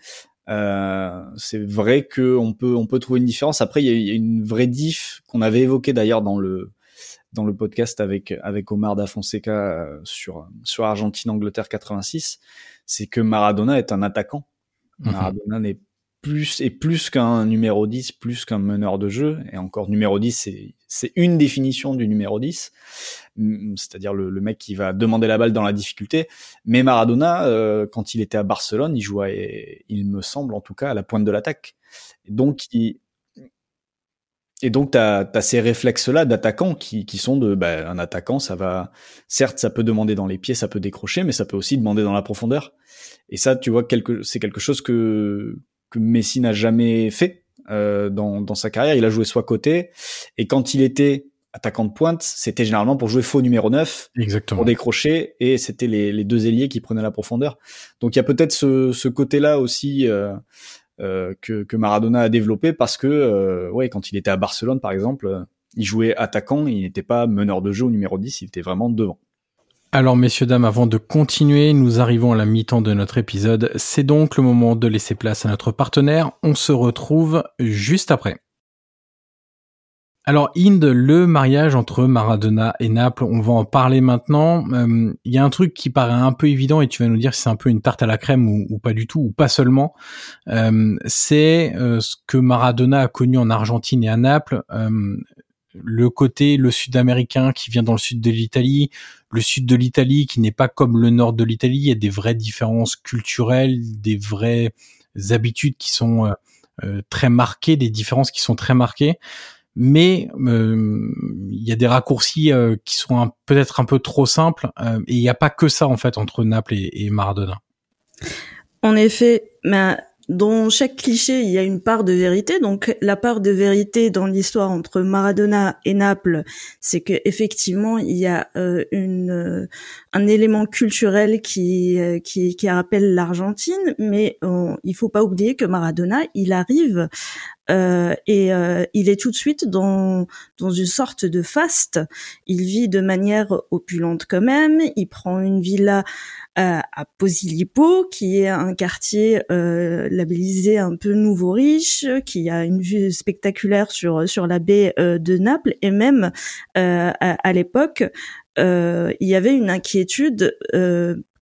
Euh, c'est vrai que on peut on peut trouver une différence. Après, il y a, une vraie diff qu'on avait évoqué d'ailleurs dans le dans le podcast avec avec Omar da Fonseca euh, sur sur Argentine Angleterre 86, c'est que Maradona est un attaquant Mhm. Maradona n'est plus et plus qu'un numéro 10, plus qu'un meneur de jeu. Et encore, numéro 10, c'est, c'est une définition du numéro 10, mm, c'est-à-dire le, le, mec qui va demander la balle dans la difficulté. Mais Maradona, euh, quand il était à Barcelone, il jouait, il me semble en tout cas, à la pointe de l'attaque. Donc, il, et donc, tu as, ces réflexes-là d'attaquant qui, qui sont de bah, un attaquant, ça va, certes, ça peut demander dans les pieds, ça peut décrocher, mais ça peut aussi demander dans la profondeur. Et ça, tu vois, quelque, c'est quelque chose que, que Messi n'a jamais fait euh, dans, dans sa carrière. Il a joué soit côté, et quand il était attaquant de pointe, c'était généralement pour jouer faux numéro 9, Exactement. pour décrocher, et c'était les, les, deux ailiers qui prenaient la profondeur. Donc il y a peut-être ce, ce côté-là aussi euh, euh, que, que, Maradona a développé parce que, euh, quand il était à Barcelone par exemple, il jouait attaquant, il n'était pas meneur de jeu au numéro 10, il était vraiment devant. Alors messieurs, dames, avant de continuer, nous arrivons à la mi-temps de notre épisode. C'est donc le moment de laisser place à notre partenaire. On se retrouve juste après. Alors Inde, le mariage entre Maradona et Naples, on va en parler maintenant. Euh, il y a un truc qui paraît un peu évident et tu vas nous dire si c'est un peu une tarte à la crème ou, pas du tout, ou pas seulement. Euh, c'est euh, ce que Maradona a connu en Argentine et à Naples le côté le sud-américain qui vient dans le sud de l'Italie, le sud de l'Italie qui n'est pas comme le nord de l'Italie, il y a des vraies différences culturelles, des vraies habitudes qui sont très marquées, des différences qui sont très marquées, mais euh, il y a des raccourcis qui sont peut-être un peu trop simples et il n'y a pas que ça en fait entre Naples et, Maradona. En effet, mais dans chaque cliché, il y a une part de vérité. Donc, la part de vérité dans l'histoire entre Maradona et Naples, c'est que effectivement, il y a euh, une euh, un élément culturel qui euh, qui, qui rappelle l'Argentine, mais il faut pas oublier que Maradona, il arrive et il est tout de suite dans dans une sorte de faste. Il vit de manière opulente quand même. Il prend une villa à Posillipo, qui est un quartier euh, labellisé un peu nouveau riche, qui a une vue spectaculaire sur sur la baie euh, de Naples et même euh, à, l'époque il y avait une inquiétude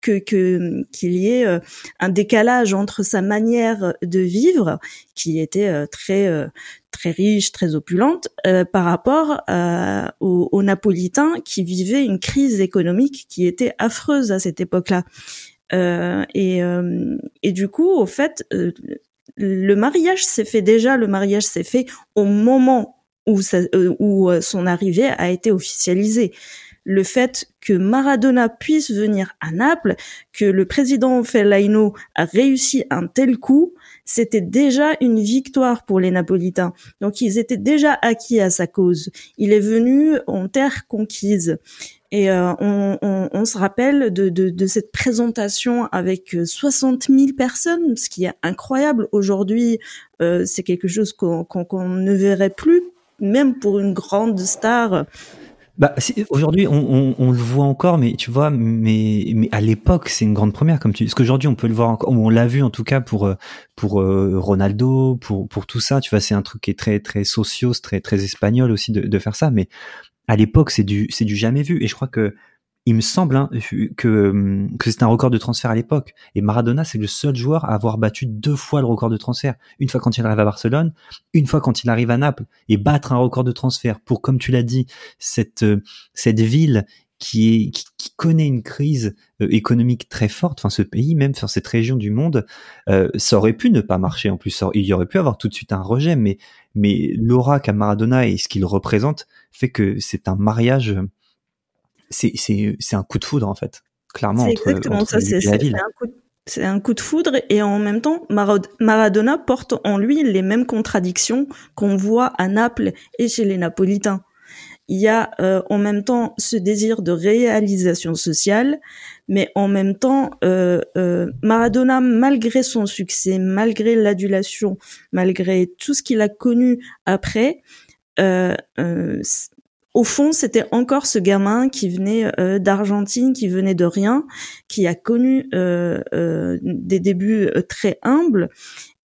que qu'il y ait un décalage entre sa manière de vivre qui était très très riche, très opulente, euh, par rapport euh, aux, Napolitains qui vivaient une crise économique qui était affreuse à cette époque-là. Euh, et, et du coup, au fait, le mariage s'est fait déjà, le mariage s'est fait au moment où, où son arrivée a été officialisée le fait que Maradona puisse venir à Naples, que le président Fellaino a réussi un tel coup, c'était déjà une victoire pour les Napolitains. Donc ils étaient déjà acquis à sa cause. Il est venu en terre conquise. Et euh, on, on, on, se rappelle de, de, de, cette présentation avec 60 000 personnes, ce qui est incroyable. Aujourd'hui, euh, c'est quelque chose qu'on ne verrait plus, même pour une grande star. Bah, aujourd'hui, on, on, on, le voit encore, mais tu vois, mais, mais à l'époque, c'est une grande première, comme tu. Parce qu'aujourd'hui, on peut le voir encore, on l'a vu en tout cas pour euh, pour euh, Ronaldo, pour pour tout ça. Tu vois, c'est un truc qui est très très socios, très très espagnol aussi de, de faire ça. Mais à l'époque, c'est du c'est du jamais vu. Et je crois que il me semble hein, que, hum, que c'est un record de transfert à l'époque. Et Maradona, c'est le seul joueur à avoir battu deux fois le record de transfert. Une fois quand il arrive à Barcelone, une fois quand il arrive à Naples. Et battre un record de transfert pour, comme tu l'as dit, cette, euh, cette ville qui, est, qui, connaît une crise euh, économique très forte, enfin ce pays même, sur cette région du monde, euh, ça aurait pu ne pas marcher en plus. Il y aurait pu avoir tout de suite un rejet, mais, mais l'aura qu'a Maradona et ce qu'il représente fait que c'est un mariage c'est un coup de foudre en fait, clairement entre, exactement ça, c'est. C'est un coup de foudre et en même temps, Maradona porte en lui les mêmes contradictions qu'on voit à Naples et chez les Napolitains. Il y a euh, en même temps ce désir de réalisation sociale, mais en même temps, euh, euh, Maradona, malgré son succès, malgré l'adulation, malgré tout ce qu'il a connu après, euh, euh, au fond, c'était encore ce gamin qui venait euh, d'Argentine, qui venait de rien, qui a connu euh, euh, des débuts très humbles.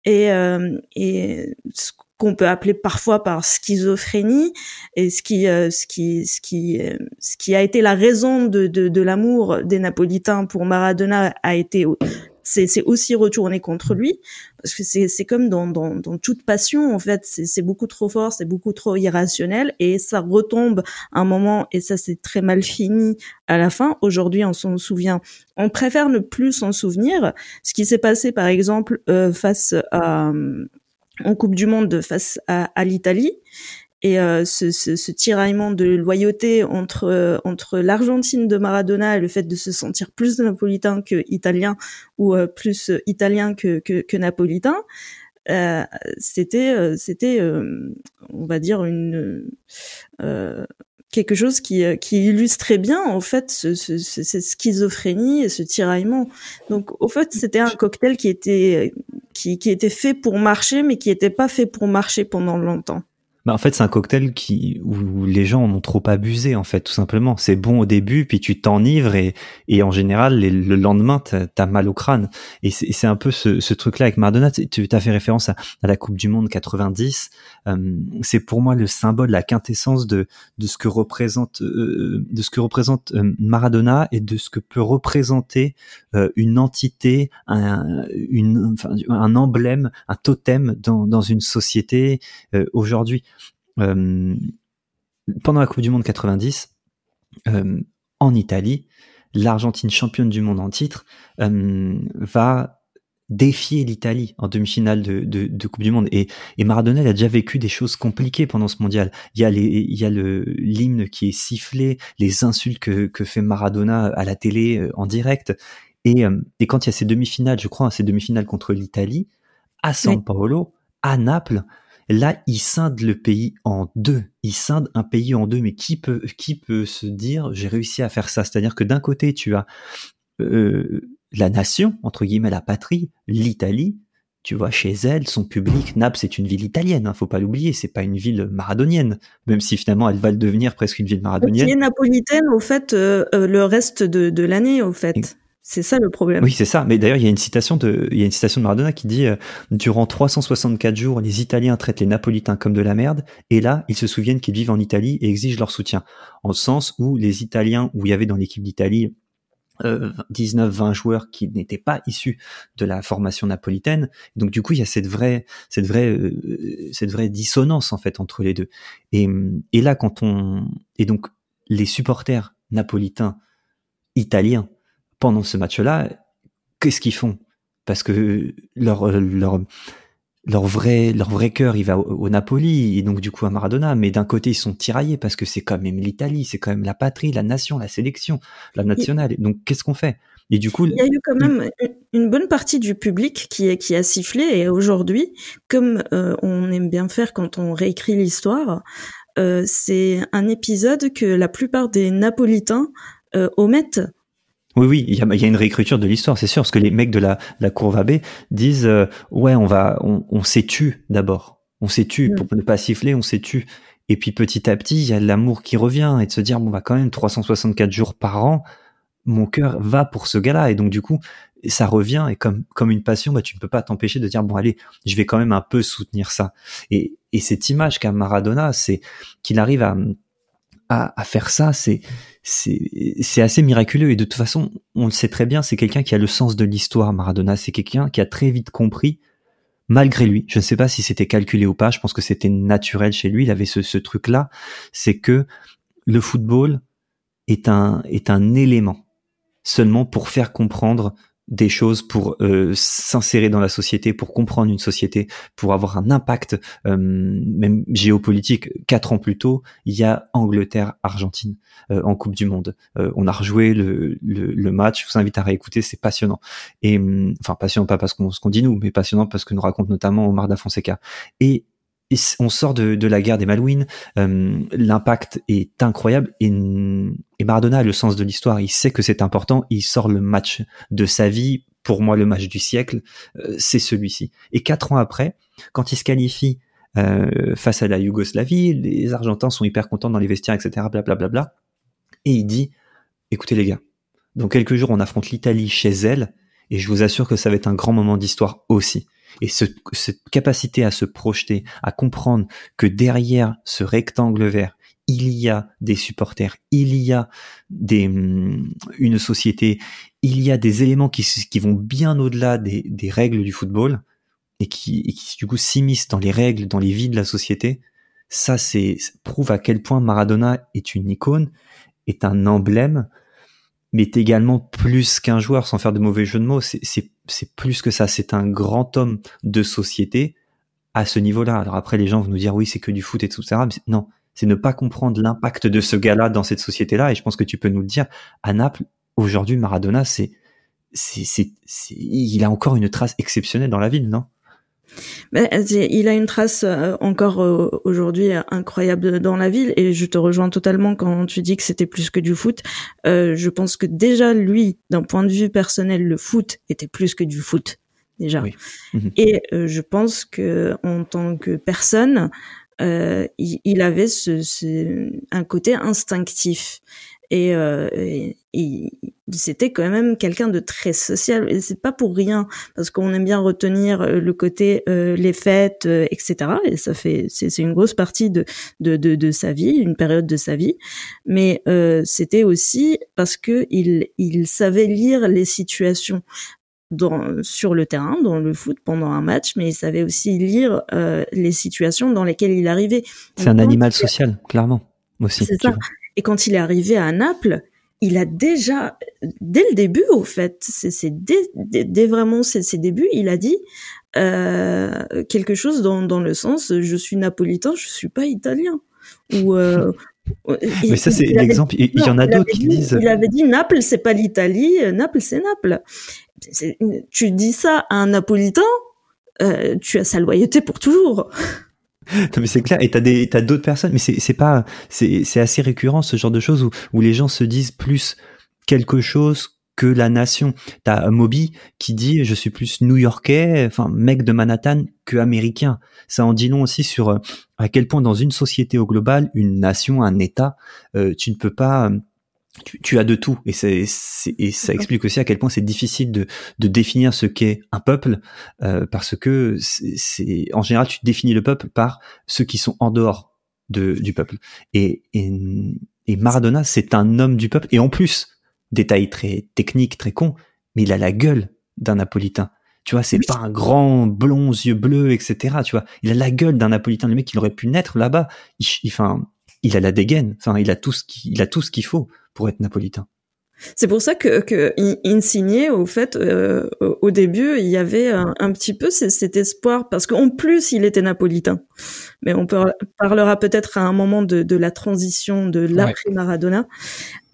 Et, et ce qu'on peut appeler parfois par schizophrénie et ce qui ce qui ce qui ce qui a été la raison de de, de l'amour des Napolitains pour Maradona a été c'est aussi retourné contre lui parce que c'est comme dans, dans, dans, toute passion en fait. C'est beaucoup trop fort c'est beaucoup trop irrationnel et ça retombe un moment et ça c'est très mal fini à la fin. Aujourd'hui on s'en souvient. On préfère ne plus s'en souvenir. Ce qui s'est passé par exemple euh, face à en Coupe du Monde face à, à l'Italie et euh, ce, ce, ce, tiraillement de loyauté entre euh, entre l'Argentine de Maradona et le fait de se sentir plus napolitain que italien ou euh, plus italien que que, que napolitain, c'était c'était on va dire une quelque chose qui, qui illustrait bien en fait ce, ce, cette schizophrénie et ce tiraillement. Donc au fait c'était un cocktail qui était qui, qui était fait pour marcher mais qui n'était pas fait pour marcher pendant longtemps. Bah en fait, c'est un cocktail qui où les gens en ont trop abusé en fait, tout simplement. C'est bon au début, puis tu t'enivres et, et en général le lendemain t'as as mal au crâne. Et c'est un peu ce, ce truc-là avec Maradona. Tu as fait référence à, à, la Coupe du Monde 90. Euh, c'est pour moi le symbole, la quintessence de de ce que représente euh, de ce que représente euh, Maradona et de ce que peut représenter euh, une entité, un, une, enfin, un emblème, un totem dans dans une société aujourd'hui. Euh, pendant la Coupe du Monde 90, euh, en Italie, l'Argentine championne du monde en titre euh, va défier l'Italie en demi-finale de, de, de, Coupe du Monde. Et, et Maradona a déjà vécu des choses compliquées pendant ce mondial. Il y a les, il y a le l'hymne qui est sifflé, les insultes que, que fait Maradona à la télé en direct. Et, et quand il y a ces demi-finales, je crois, ces demi-finales contre l'Italie, à San Paolo, à Naples, Là, il scinde le pays en deux. Il scinde un pays en deux. Mais qui peut, qui peut se dire, j'ai réussi à faire ça? C'est-à-dire que d'un côté, tu as euh, la nation, entre guillemets, la patrie, l'Italie. Tu vois, chez elle, son public, Naples, c'est une ville italienne, hein, faut pas l'oublier, c'est pas une ville maradonienne, même si finalement elle va le devenir presque une ville maradonienne. Qui est napolitaine, au fait, euh, euh, le reste de, de l'année, au fait. C'est ça le problème. Oui, c'est ça. Mais d'ailleurs, il y a une citation de, il y a une citation de Maradona qui dit euh, durant 364 jours, les Italiens traitent les Napolitains comme de la merde, et là, ils se souviennent qu'ils vivent en Italie et exigent leur soutien. En sens où les Italiens, où il y avait dans l'équipe d'Italie euh, 19-20 joueurs qui n'étaient pas issus de la formation napolitaine. Donc du coup, il y a cette vraie, cette vraie, euh, cette vraie dissonance en fait entre les deux. Et, et là, quand on, et donc les supporters napolitains italiens pendant ce match-là, qu'est-ce qu'ils font? Parce que leur, leur, leur vrai, leur vrai cœur, il va au, Napoli et donc du coup à Maradona. Mais d'un côté, ils sont tiraillés parce que c'est quand même l'Italie, c'est quand même la patrie, la nation, la sélection, la nationale. Donc qu'est-ce qu'on fait? Et du coup, il y a eu quand même une bonne partie du public qui, qui a sifflé. Et aujourd'hui, comme euh, on aime bien faire quand on réécrit l'histoire, euh, c'est un épisode que la plupart des Napolitains euh, omettent. Oui, oui, il y a, y a, une réécriture de l'histoire, c'est sûr, parce que les mecs de la, la courbe AB disent euh, ouais, on va, on, on s'est tu d'abord, on s'est tu mm. pour ne pas siffler, on s'est tu. Et puis petit à petit, il y a l'amour qui revient et de se dire bon bah quand même 364 jours par an, mon cœur va pour ce gars-là et donc du coup ça revient et comme comme une passion, bah tu ne peux pas t'empêcher de dire bon allez, je vais quand même un peu soutenir ça. Et et cette image qu'a Maradona, c'est qu'il arrive à, à, faire ça, c'est c'est c'est assez miraculeux. Et de toute façon, on le sait très bien, c'est quelqu'un qui a le sens de l'histoire. Maradona, c'est quelqu'un qui a très vite compris malgré lui, je ne sais pas si c'était calculé ou pas, je pense que c'était naturel chez lui, il avait ce, ce truc-là, c'est que le football est un, est un élément seulement pour faire comprendre des choses pour euh, s'insérer dans la société, pour comprendre une société, pour avoir un impact euh, même géopolitique. Quatre ans plus tôt, il y a Angleterre-Argentine euh, en Coupe du Monde. on a rejoué le, le, le, match. Je vous invite à réécouter, c'est passionnant. Et enfin passionnant pas parce qu'on ce qu'on dit nous, mais passionnant parce que nous raconte notamment Omar da Fonseca. Et on sort de, la guerre des Malouines, euh, l'impact est incroyable et, et, Maradona a le sens de l'histoire, il sait que c'est important, il sort le match de sa vie, pour moi le match du siècle, euh, c'est celui-ci. Et quatre ans après, quand il se qualifie euh, face à la Yougoslavie, les Argentins sont hyper contents dans les vestiaires, etc., blablabla, bla, bla, et il dit, écoutez les gars, dans quelques jours on affronte l'Italie chez elle, et je vous assure que ça va être un grand moment d'histoire aussi. Et ce, cette capacité à se projeter, à comprendre que derrière ce rectangle vert, il y a des supporters, il y a hum, une société, il y a des éléments qui, vont bien au-delà des, règles du football et qui, et qui du coup s'immiscent dans les règles, dans les vies de la société. Ça, c'est prouve à quel point Maradona est une icône, est un emblème mais est également plus qu'un joueur, sans faire de mauvais jeu de mots. C'est plus que ça. C'est un grand homme de société à ce niveau-là. Alors après, les gens vont nous dire oui, c'est que du foot et tout ça. Non, c'est ne pas comprendre l'impact de ce gars-là dans cette société-là. Et je pense que tu peux nous le dire. À Naples, aujourd'hui, Maradona, c'est, c'est, il a encore une trace exceptionnelle dans la ville, non? Il a une trace euh, encore euh, aujourd'hui incroyable dans la ville et je te rejoins totalement quand tu dis que c'était plus que du foot. Euh, je pense que déjà lui, d'un point de vue personnel, le foot était plus que du foot déjà. Mhm. Et je pense que en tant que personne, il, il, avait ce, ce, un côté instinctif et, euh, c'était quand même quelqu'un de très social et c'est pas pour rien parce qu'on aime bien retenir euh, le côté euh, les fêtes euh, etc et ça fait c'est une grosse partie de, de, de de sa vie une période de sa vie mais euh, c'était aussi parce que il il savait lire les situations dans, sur le terrain, dans le foot pendant un match, mais il savait aussi lire euh, les situations dans lesquelles il arrivait. C'est un animal social, clairement, aussi. C'est ça. Et quand il est arrivé à Naples, il a déjà, dès le début, au fait, c'est dès, dès, vraiment ses, ses, débuts, il a dit euh, quelque chose dans, dans le sens je suis napolitain, je suis pas italien. Ou euh, <laughs> mais ça c'est l'exemple. Il, y en a d'autres qui disent. Il avait dit Naples, c'est pas l'Italie, Naples c'est Naples. Tu dis ça à un napolitain, euh, tu as sa loyauté pour toujours. Non mais c'est clair et t'as des t'as d'autres personnes mais c'est c'est pas c'est c'est assez récurrent ce genre de choses où où les gens se disent plus quelque chose que la nation. T'as Moby qui dit je suis plus New-Yorkais, enfin mec de Manhattan que américain. Ça en dit long aussi sur euh, à quel point dans une société au global, une nation, un État, euh, tu ne peux pas euh, tu, as de tout et, c'est, et ça explique aussi à quel point c'est difficile de, de définir ce qu'est un peuple euh, parce que c'est, en général tu définis le peuple par ceux qui sont en dehors de, du peuple et, et, et Maradona c'est un homme du peuple et en plus détail très technique très con mais il a la gueule d'un napolitain tu vois, c'est pas un grand blond, yeux bleus, etc. Tu vois, il a la gueule d'un napolitain. Le mec, il aurait pu naître là-bas. Il, enfin, il a la dégaine. Enfin, il a tout ce qu'il, il a tout ce qu'il faut pour être napolitain. C'est pour ça que, que Insigné, au fait, euh, au début, il y avait un, petit peu cet espoir, parce qu'en plus, il était napolitain. Mais on parlera peut-être à un moment de, de la transition de l'après Maradona.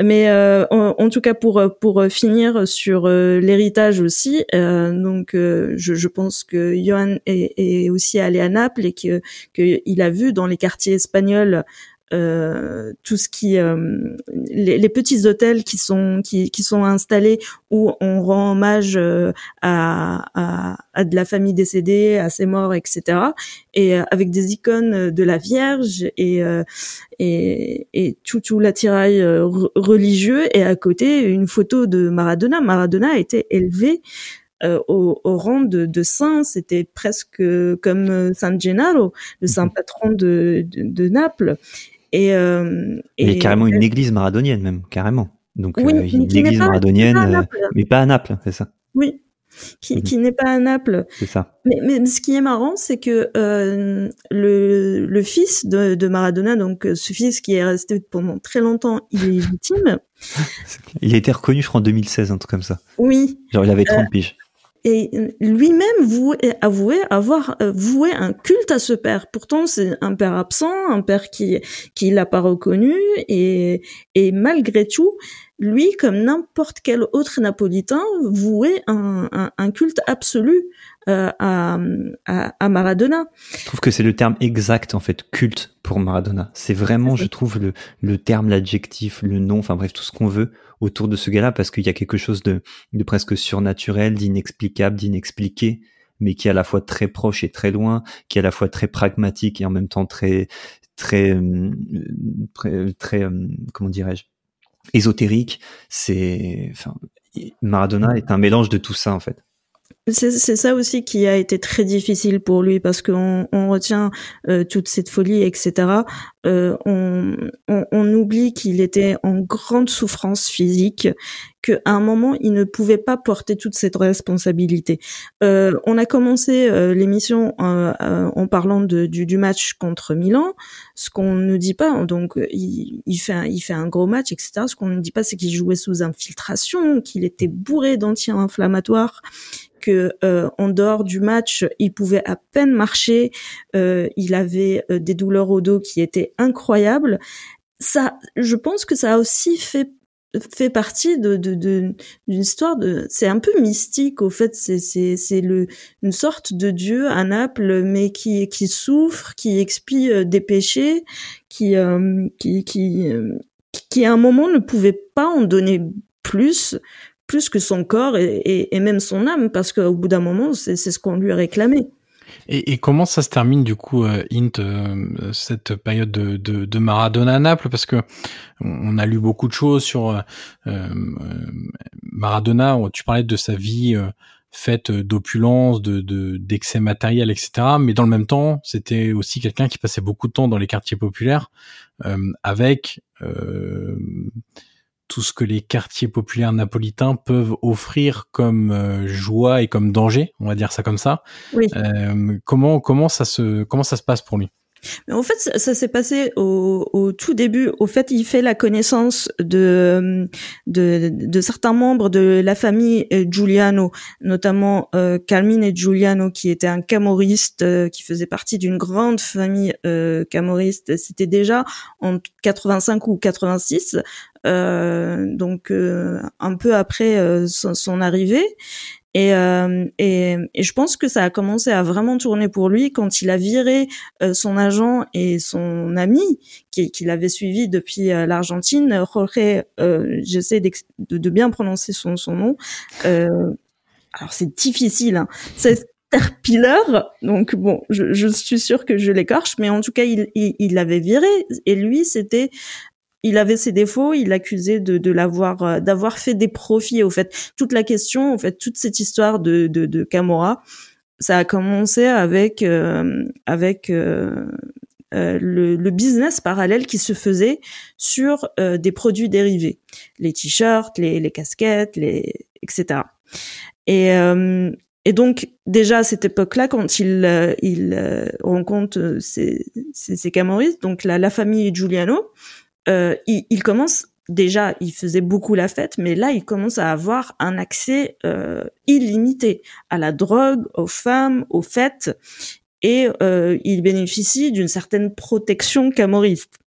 Mais euh, en, tout cas, pour pour finir sur euh, l'héritage aussi, donc je, je, pense que Johan est, est, aussi allé à Naples et que qu'il a vu dans les quartiers espagnols euh, tout ce qui euh, les, les, petits hôtels qui sont qui, qui sont installés où on rend hommage euh, à, à, à, de la famille décédée, à ses morts, etc. Et avec des icônes de la Vierge et et, et tout tout l'attirail religieux et à côté une photo de Maradona. Maradona a été élevé au, au, rang de, de saint, c'était presque comme San Gennaro, le saint mhm. patron de, de, de Naples. Et, euh, il y a carrément une église maradonienne même, carrément. Donc oui, euh, une église maradonienne, euh, mais pas à Naples, c'est ça. Oui, qui, qui n'est pas à Naples. C'est ça. Mais, mais, ce qui est marrant, c'est que euh, le, le fils de, de, Maradona, donc ce fils qui est resté pendant très longtemps illégitime. <laughs> il a été reconnu, je crois, en 2016, un truc comme ça. Oui. Genre, il avait 30 euh, piges et lui-même avouait avoir euh, voué un culte à ce père. Pourtant, c'est un père absent, un père qui qui l'a pas reconnu et et malgré tout, lui, comme n'importe quel autre napolitain, vouait un, un, un culte absolu euh, à, à, Maradona. Je trouve que c'est le terme exact en fait, culte pour Maradona. C'est vraiment, je trouve, le, le terme, l'adjectif, le nom, enfin bref, tout ce qu'on veut autour de ce gars-là, parce qu'il y a quelque chose de, de presque surnaturel, d'inexplicable, d'inexpliqué, mais qui est à la fois très proche et très loin, qui est à la fois très pragmatique et en même temps très, très, euh, très, très euh, comment dirais-je, ésotérique. C'est, enfin, Maradona est un mélange de tout ça en fait. C'est ça aussi qui a été très difficile pour lui parce qu'on on retient euh, toute cette folie, etc. Euh, on, on, on, oublie qu'il était en grande souffrance physique, qu'à un moment il ne pouvait pas porter toute cette responsabilité. Euh, on a commencé euh, l'émission euh, en parlant de, du, du, match contre Milan. Ce qu'on ne dit pas, donc il, il, fait un, il fait un gros match, etc. Ce qu'on ne dit pas, c'est qu'il jouait sous infiltration, qu'il était bourré d'anti-inflammatoires euh, en dehors du match, il pouvait à peine marcher, euh, il avait euh, des douleurs au dos qui étaient incroyables. Ça, je pense que ça a aussi fait fait partie de d'une histoire de c'est un peu mystique au fait c'est c'est c'est le une sorte de dieu à Naples mais qui qui souffre qui expie des péchés qui qui qui qui à un moment ne pouvait pas en donner plus plus que son corps et, même son âme, parce qu'au bout d'un moment, c'est ce qu'on lui a réclamé. Et, comment ça se termine du coup, euh, Int, euh, cette période de, Maradona à Naples? Parce que on a lu beaucoup de choses sur euh, Maradona. Tu parlais de sa vie faite d'opulence, de d'excès matériel, etc. Mais dans le même temps, c'était aussi quelqu'un qui passait beaucoup de temps dans les quartiers populaires avec tout ce que les quartiers populaires napolitains peuvent offrir comme euh, joie et comme danger, on va dire ça comme ça. Oui. Euh, comment comment ça se comment ça se passe pour lui? Mais en fait, ça, s'est passé au, au, tout début. Au fait, il fait la connaissance de, de, de certains membres de la famille euh, Giuliano, notamment euh, Carmine Giuliano, qui était un camoriste, euh, qui faisait partie d'une grande famille euh, camoriste. C'était déjà en 85 ou 86, euh, donc un peu après son, son, arrivée. Et, euh, et, et, je pense que ça a commencé à vraiment tourner pour lui quand il a viré euh, son agent et son ami qui, qui l'avait suivi depuis euh, l'Argentine, Jorge, j'essaie de, de, bien prononcer son, son nom. alors c'est difficile, hein. c'est Terpiller, donc bon, je, je, suis sûre que je l'écorche, mais en tout cas, il, il, il l'avait viré, et lui, c'était il avait ses défauts, il accusait de, de l'avoir, euh, d'avoir fait des profits. Au fait, toute la question, en fait, toute cette histoire de, de, de Camorra, ça a commencé avec euh, avec euh, le, le, business parallèle qui se faisait sur des produits dérivés, les t-shirts, les, les casquettes, les etc. Et et donc déjà à cette époque-là, quand il il rencontre ces, ces, ces camoristes, donc la, la famille Giuliano, euh, il, commence déjà, il faisait beaucoup la fête, mais là, il commence à avoir un accès euh, illimité à la drogue, aux femmes, aux fêtes, et euh, il bénéficie d'une certaine protection camoriste.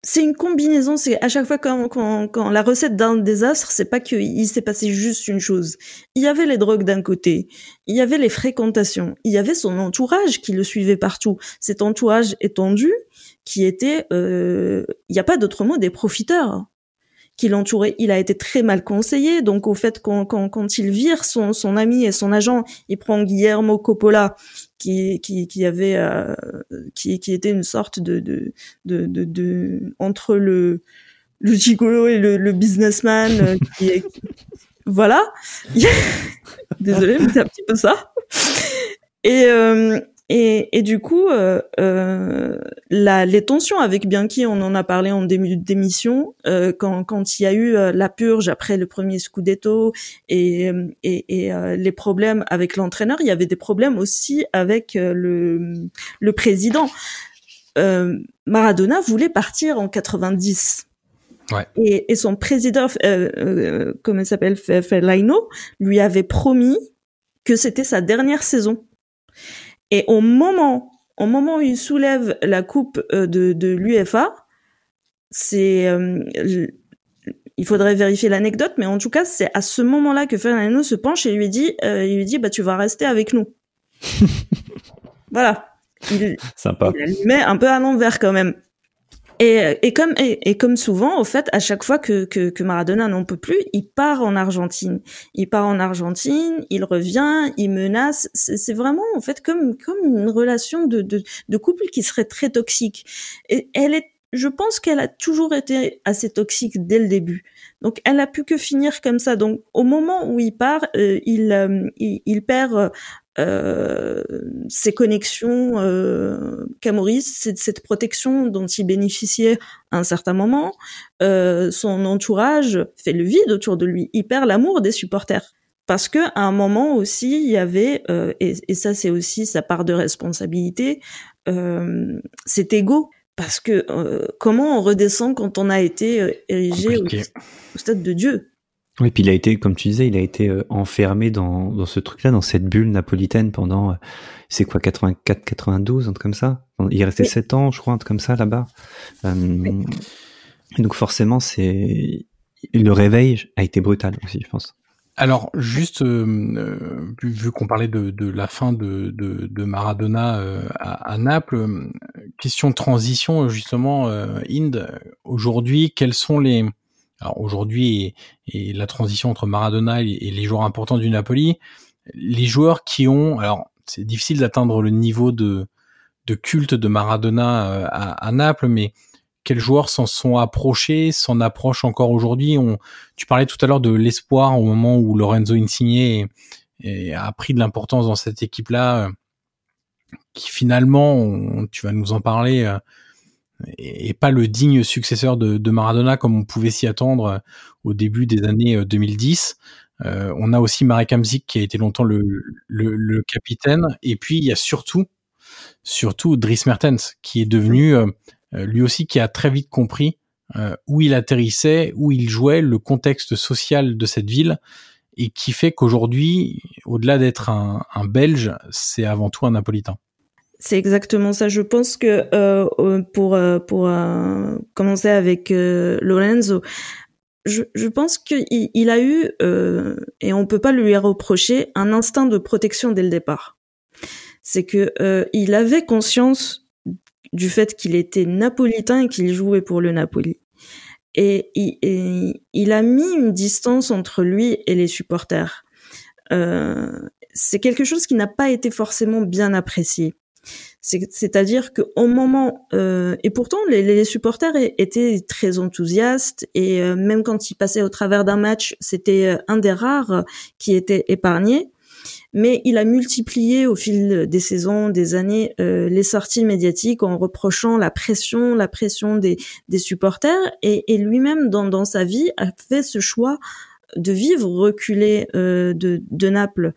Euh, c'est une combinaison. C'est à chaque fois quand, quand, quand la recette d'un désastre, c'est pas qu'il s'est passé juste une chose. Il y avait les drogues d'un côté, il y avait les fréquentations, il y avait son entourage qui le suivait partout. Cet entourage étendu qui était, euh, il n'y a pas d'autre mot, des profiteurs qui l'entouraient. Il a été très mal conseillé, donc au fait quand, quand, quand il vire son, son ami et son agent, il prend Guillermo Coppola, qui, qui, qui avait, euh, qui, qui était une sorte de, de, de, de, de entre le, le gigolo et le, le businessman, euh, <laughs> qui est, voilà. <laughs> Désolé, mais c'est un petit peu ça. Et, euh, et, et du coup, euh, euh, la, les tensions avec Bianchi, on en a parlé en début d'émission, euh, quand, quand il y a eu la purge après le premier Scudetto et, et, et les problèmes avec l'entraîneur, il y avait des problèmes aussi avec le, le président. Maradona voulait partir en 90. Ouais. Et, et son président, comment il s'appelle, Fellaino, lui avait promis que c'était sa dernière saison. Et au moment, au moment où il soulève la coupe euh, de, de l'UFA, c'est, euh, il faudrait vérifier l'anecdote, mais en tout cas, c'est à ce moment-là que Fernando se penche et lui dit, euh, il lui dit, bah tu vas rester avec nous. <laughs> voilà. Il, Sympa. Il la met un peu à l'envers quand même. Et, et comme et, et, comme souvent, au fait, à chaque fois que, que, que Maradona n'en peut plus, il part en Argentine. Il part en Argentine, il revient, il menace. C'est vraiment en fait comme comme une relation de, de, de couple qui serait très toxique. Et elle est je pense qu'elle a toujours été assez toxique dès le début. Donc, elle a pu que finir comme ça. Donc, au moment où il part, euh, il, euh, il, il, perd euh, ses connexions euh, Camoris, cette protection dont il bénéficiait à un certain moment, euh, son entourage fait le vide autour de lui. Il perd l'amour des supporters. Parce que à un moment aussi, il y avait, euh, et, et, ça c'est aussi sa part de responsabilité, euh, cet ego. Parce que comment on redescend quand on a été érigé au, au stade de Dieu? Oui, puis il a été, comme tu disais, il a été euh, enfermé dans, dans ce truc-là, dans cette bulle napolitaine pendant, euh, c'est quoi, 84, 92, un truc comme ça? Il est resté oui. 7 ans, je crois, un truc comme ça là-bas. Euh, oui. Donc forcément, c'est le réveil a été brutal aussi, je pense. Alors, juste, euh, vu qu'on parlait de, de, la fin de, de, de Maradona euh, à, à, Naples, question de transition, justement, euh, Inde, aujourd'hui, quels sont les, alors aujourd'hui et, la transition entre Maradona et, les joueurs importants du Napoli, les joueurs qui ont, alors c'est difficile d'atteindre le niveau de, de culte de Maradona euh, à, Naples, mais quels joueurs s'en sont approchés, s'en approchent encore aujourd'hui? Tu parlais tout à l'heure de l'espoir au moment où Lorenzo Insigne a pris de l'importance dans cette équipe-là, euh, qui finalement, tu vas nous en parler, euh, et pas le digne successeur de, Maradona comme on pouvait s'y attendre euh, au début des années 2010. Euh, on a aussi Marek Hamzik qui a été longtemps le, le, le, capitaine. Et puis il y a surtout, surtout Dries Mertens qui est devenu euh, lui aussi qui a très vite compris euh, où il atterrissait, où il jouait, le contexte social de cette ville et qui fait qu'aujourd'hui, au-delà d'être un, un Belge, c'est avant tout un Napolitain. C'est exactement ça. Je pense que euh, pour euh, pour euh, commencer avec euh, Lorenzo, je, je pense qu'il il a eu euh, et on peut pas lui reprocher un instinct de protection dès le départ. C'est que euh, il avait conscience du fait qu'il était napolitain et qu'il jouait pour le Napoli. Et, il a mis une distance entre lui et les supporters. c'est quelque chose qui n'a pas été forcément bien apprécié. C'est-à-dire que au moment euh, et pourtant les, les, supporters étaient très enthousiastes et euh, même quand ils passaient au travers d'un match, c'était euh, un des rares qui était épargné. Mais il a multiplié au fil des saisons, des années, euh, les sorties médiatiques en reprochant la pression, la pression des, des supporters et, et lui-même dans, dans sa vie a fait ce choix de vivre reculé de, de Naples.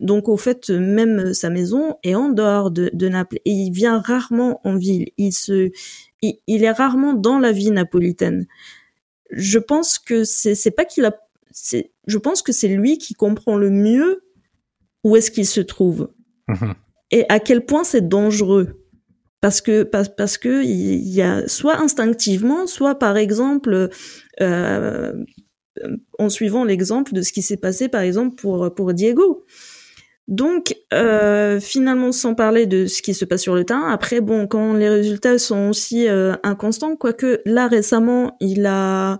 Donc au fait, même sa maison est en dehors de, de Naples et il vient rarement en ville. Il se, il, il est rarement dans la vie napolitaine. Je pense que c'est, pas qu'il a, je pense que c'est lui qui comprend le mieux où est-ce qu'il se trouve mhm. et à quel point c'est dangereux parce que parce, parce que il y a soit instinctivement, soit par exemple euh, en suivant l'exemple de ce qui s'est passé par exemple pour pour Diego. Donc euh, finalement, sans parler de ce qui se passe sur le terrain, après bon, quand les résultats sont aussi euh, inconstants, quoique là récemment, il a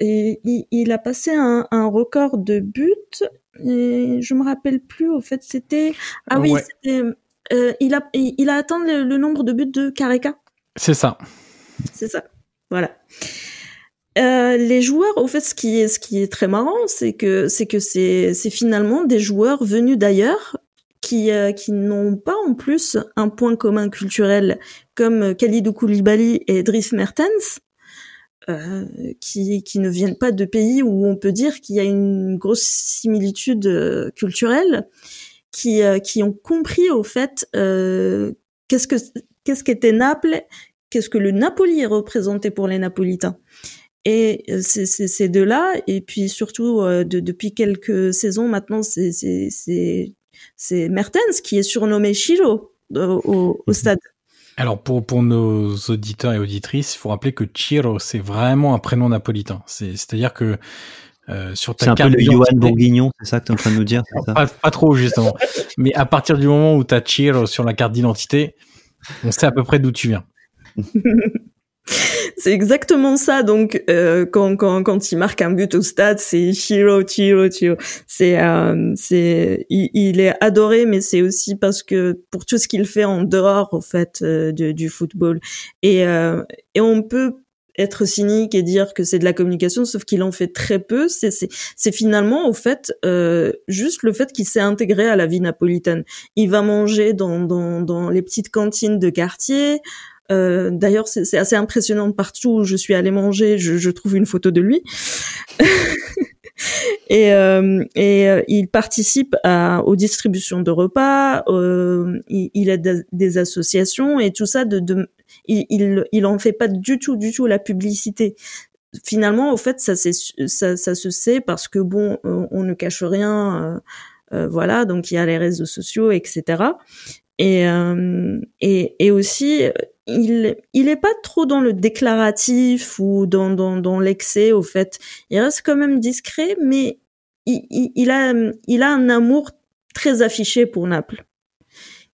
il, il, a passé un, un record de buts. Et je me rappelle plus. Au fait, c'était ah oui, c'était euh, il, a, il a atteint le, nombre de buts de Carreca. C'est ça. C'est ça. Voilà. Euh, les joueurs, au fait, ce qui est, ce qui est très marrant, c'est que c'est que c'est, c'est finalement des joueurs venus d'ailleurs qui, euh, qui n'ont pas en plus un point commun culturel comme Khalidou Koulibaly et Dries Mertens, euh, qui, qui ne viennent pas de pays où on peut dire qu'il y a une grosse similitude euh, culturelle qui, euh, qui ont compris au fait qu'est-ce que qu'est-ce qu'était Naples, qu'est-ce que le Napoli représentait pour les Napolitains. Et euh, c'est ces deux-là, et puis surtout de, depuis quelques saisons maintenant, c'est Mertens qui est surnommé Chiro au, au, stade. Alors pour pour nos auditeurs et auditrices, il faut rappeler que Chiro c'est vraiment un prénom napolitain. C'est-à-dire que euh, sur ta C'est un peu le Johan Bourguignon, c'est ça que tu es en train de nous dire pas, pas, trop justement. Mais à partir du moment où tu as Cheer sur la carte d'identité, on sait à peu près d'où tu viens. <laughs> <laughs> c'est exactement ça. Donc euh, quand, quand quand il marque un but au stade, c'est Chiro, Chiro, Chiro. C'est euh, c'est il, il, est adoré, mais c'est aussi parce que pour tout ce qu'il fait en dehors, au fait, euh, du, du football. Et euh, et on peut être cynique et dire que c'est de la communication, sauf qu'il en fait très peu. C'est c'est finalement au fait euh, juste le fait qu'il s'est intégré à la vie napolitaine. Il va manger dans dans, dans les petites cantines de quartier. Euh, D'ailleurs, c'est assez impressionnant partout où je suis allée manger. Je, je trouve une photo de lui. <laughs> et, euh, et euh, il participe à, aux distributions de repas, euh, il, il aide des associations et tout ça de, de il, il, en fait pas du tout du tout la publicité finalement au fait ça, ça, ça se sait parce que bon on ne cache rien euh, voilà donc il y a les réseaux sociaux etc et euh, et, et aussi il il est pas trop dans le déclaratif ou dans dans, dans l'excès au fait il reste quand même discret mais il, il, il a il a un amour très affiché pour Naples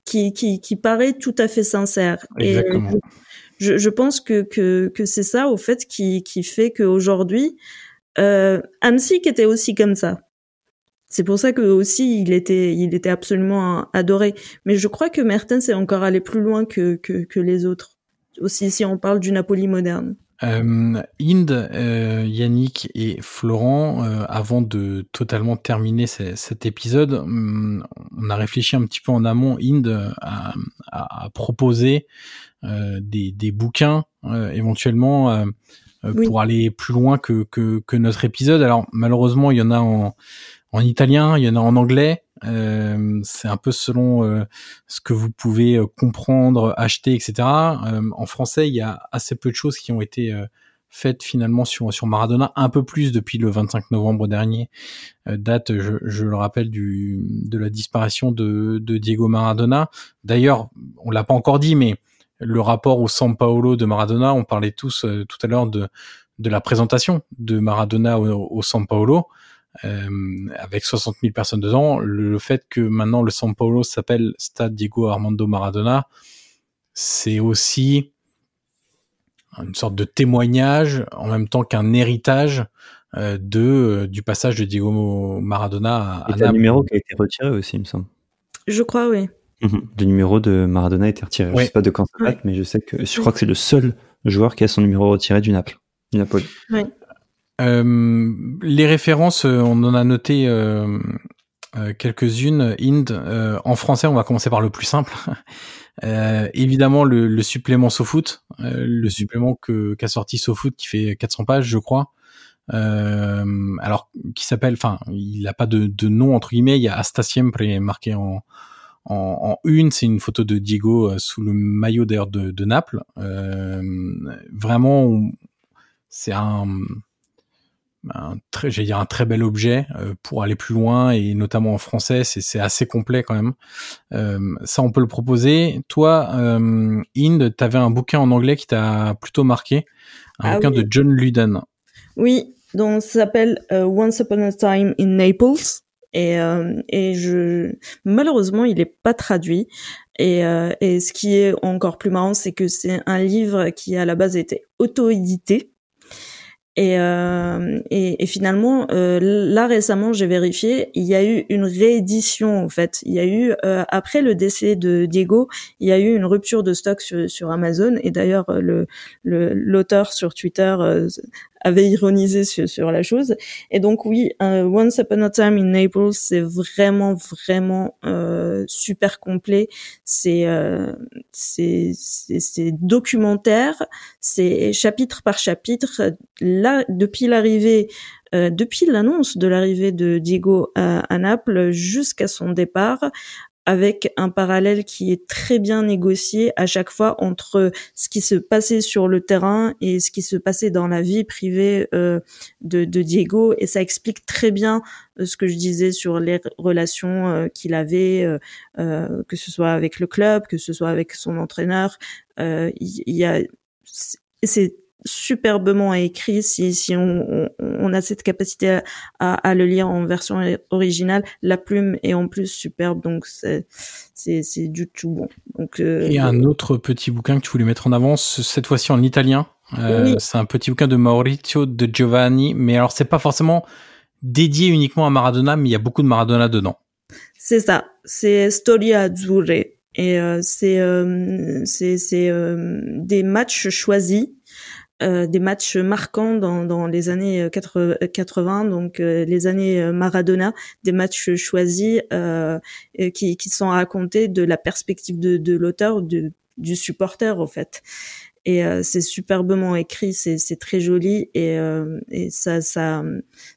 qui qui qui paraît tout à fait sincère Exactement. et je, je pense que que que c'est ça au fait qui qui fait qu'aujourd'hui euh, Amsic était aussi comme ça c'est pour ça que aussi il était, il était absolument adoré. Mais je crois que Mertens est encore allé plus loin que, que, que les autres. Aussi si on parle du Napoli moderne. Euh, Inde, euh, Yannick et Florent, euh, avant de totalement terminer cet épisode, hum, on a réfléchi un petit peu en amont. Inde a, a, proposé euh, des, des, bouquins euh, éventuellement pour aller plus loin que, que, que notre épisode. Alors malheureusement, il y en a en en italien, il y en a en anglais. Euh, c'est un peu selon euh, ce que vous pouvez euh, comprendre, acheter, etc. en français, il y a assez peu de choses qui ont été faites finalement sur sur Maradona, un peu plus depuis le 25 novembre dernier, date, je, je, le rappelle, du de la disparition de, de Diego Maradona. D'ailleurs, on l'a pas encore dit, mais le rapport au San Paolo de Maradona, on parlait tous tout à l'heure de de la présentation de Maradona au, au San Paolo. Euh, avec 60 000 personnes dedans. Le, fait que maintenant le San Paulo s'appelle Stade Diego Armando Maradona, c'est aussi une sorte de témoignage en même temps qu'un héritage euh, de euh, du passage de Diego Maradona à, à numéro qui a été retiré aussi, il me semble. Je crois, oui. Mhm. Le numéro de Maradona a été retiré. Je sais pas de quand ça date, mais je sais que je crois que c'est le seul joueur qui a son numéro retiré du Naples, du Napoli. Euh, les références, euh, on en a noté euh, quelques-unes. Inde, en français, on va commencer par le plus simple. <laughs> évidemment, le, le supplément SoFoot, le supplément que qu'a sorti SoFoot qui fait 400 pages, je crois. euh, alors qui s'appelle, enfin, il n'a pas de, de, nom entre guillemets. Il y a Asta Siempre marqué en, en, en une. C'est une photo de Diego sous le maillot d'air de, de, Naples. vraiment, c'est un un très, j'ai dire un très bel objet euh, pour aller plus loin et notamment en français, c'est, c'est assez complet quand même. Euh, ça, on peut le proposer. Toi, euh, Inde, t'avais un bouquin en anglais qui t'a plutôt marqué, un ah bouquin de John Luden. Oui, donc ça s'appelle euh, Once Upon a Time in Naples. Et, euh, et je malheureusement il est pas traduit et, et ce qui est encore plus marrant c'est que c'est un livre qui à la base était auto-édité et, euh, et, et, finalement, euh, là récemment, j'ai vérifié, il y a eu une réédition en fait. Il y a eu euh, après le décès de Diego, il y a eu une rupture de stock sur, sur Amazon. Et d'ailleurs, le l'auteur sur Twitter euh, avait ironisé sur, sur, la chose. Et donc oui, Once Upon a Time in Naples, c'est vraiment vraiment euh, super complet. C'est euh, c'est documentaire, c'est chapitre par chapitre. Là, depuis l'arrivée euh, depuis l'annonce de l'arrivée de Diego à, à Naples jusqu'à son départ, avec un parallèle qui est très bien négocié à chaque fois entre ce qui se passait sur le terrain et ce qui se passait dans la vie privée euh, de, Diego et ça explique très bien euh, ce que je disais sur les relations euh, qu'il avait, que ce soit avec le club, que ce soit avec son entraîneur. Il y, a c'est superbement écrit si, si on, on, a cette capacité à, à, le lire en version originale. La plume est en plus superbe, donc c'est c'est du tout bon. Donc euh, et un autre petit bouquin que tu voulais mettre en avant, cette fois-ci en italien. Euh, C'est un petit bouquin de Maurizio de Giovanni, mais alors c'est pas forcément dédié uniquement à Maradona, mais il y a beaucoup de Maradona dedans. C'est ça, c'est Storia Azzurre et euh, c'est euh, c'est euh, des matchs choisis euh, des matchs marquants dans, dans les années 80, euh, donc euh, les années Maradona, des matchs choisis qui, qui sont racontés de la perspective de, de l'auteur, du, du supporter au fait. Et c'est superbement écrit, c'est très joli et, et ça, ça,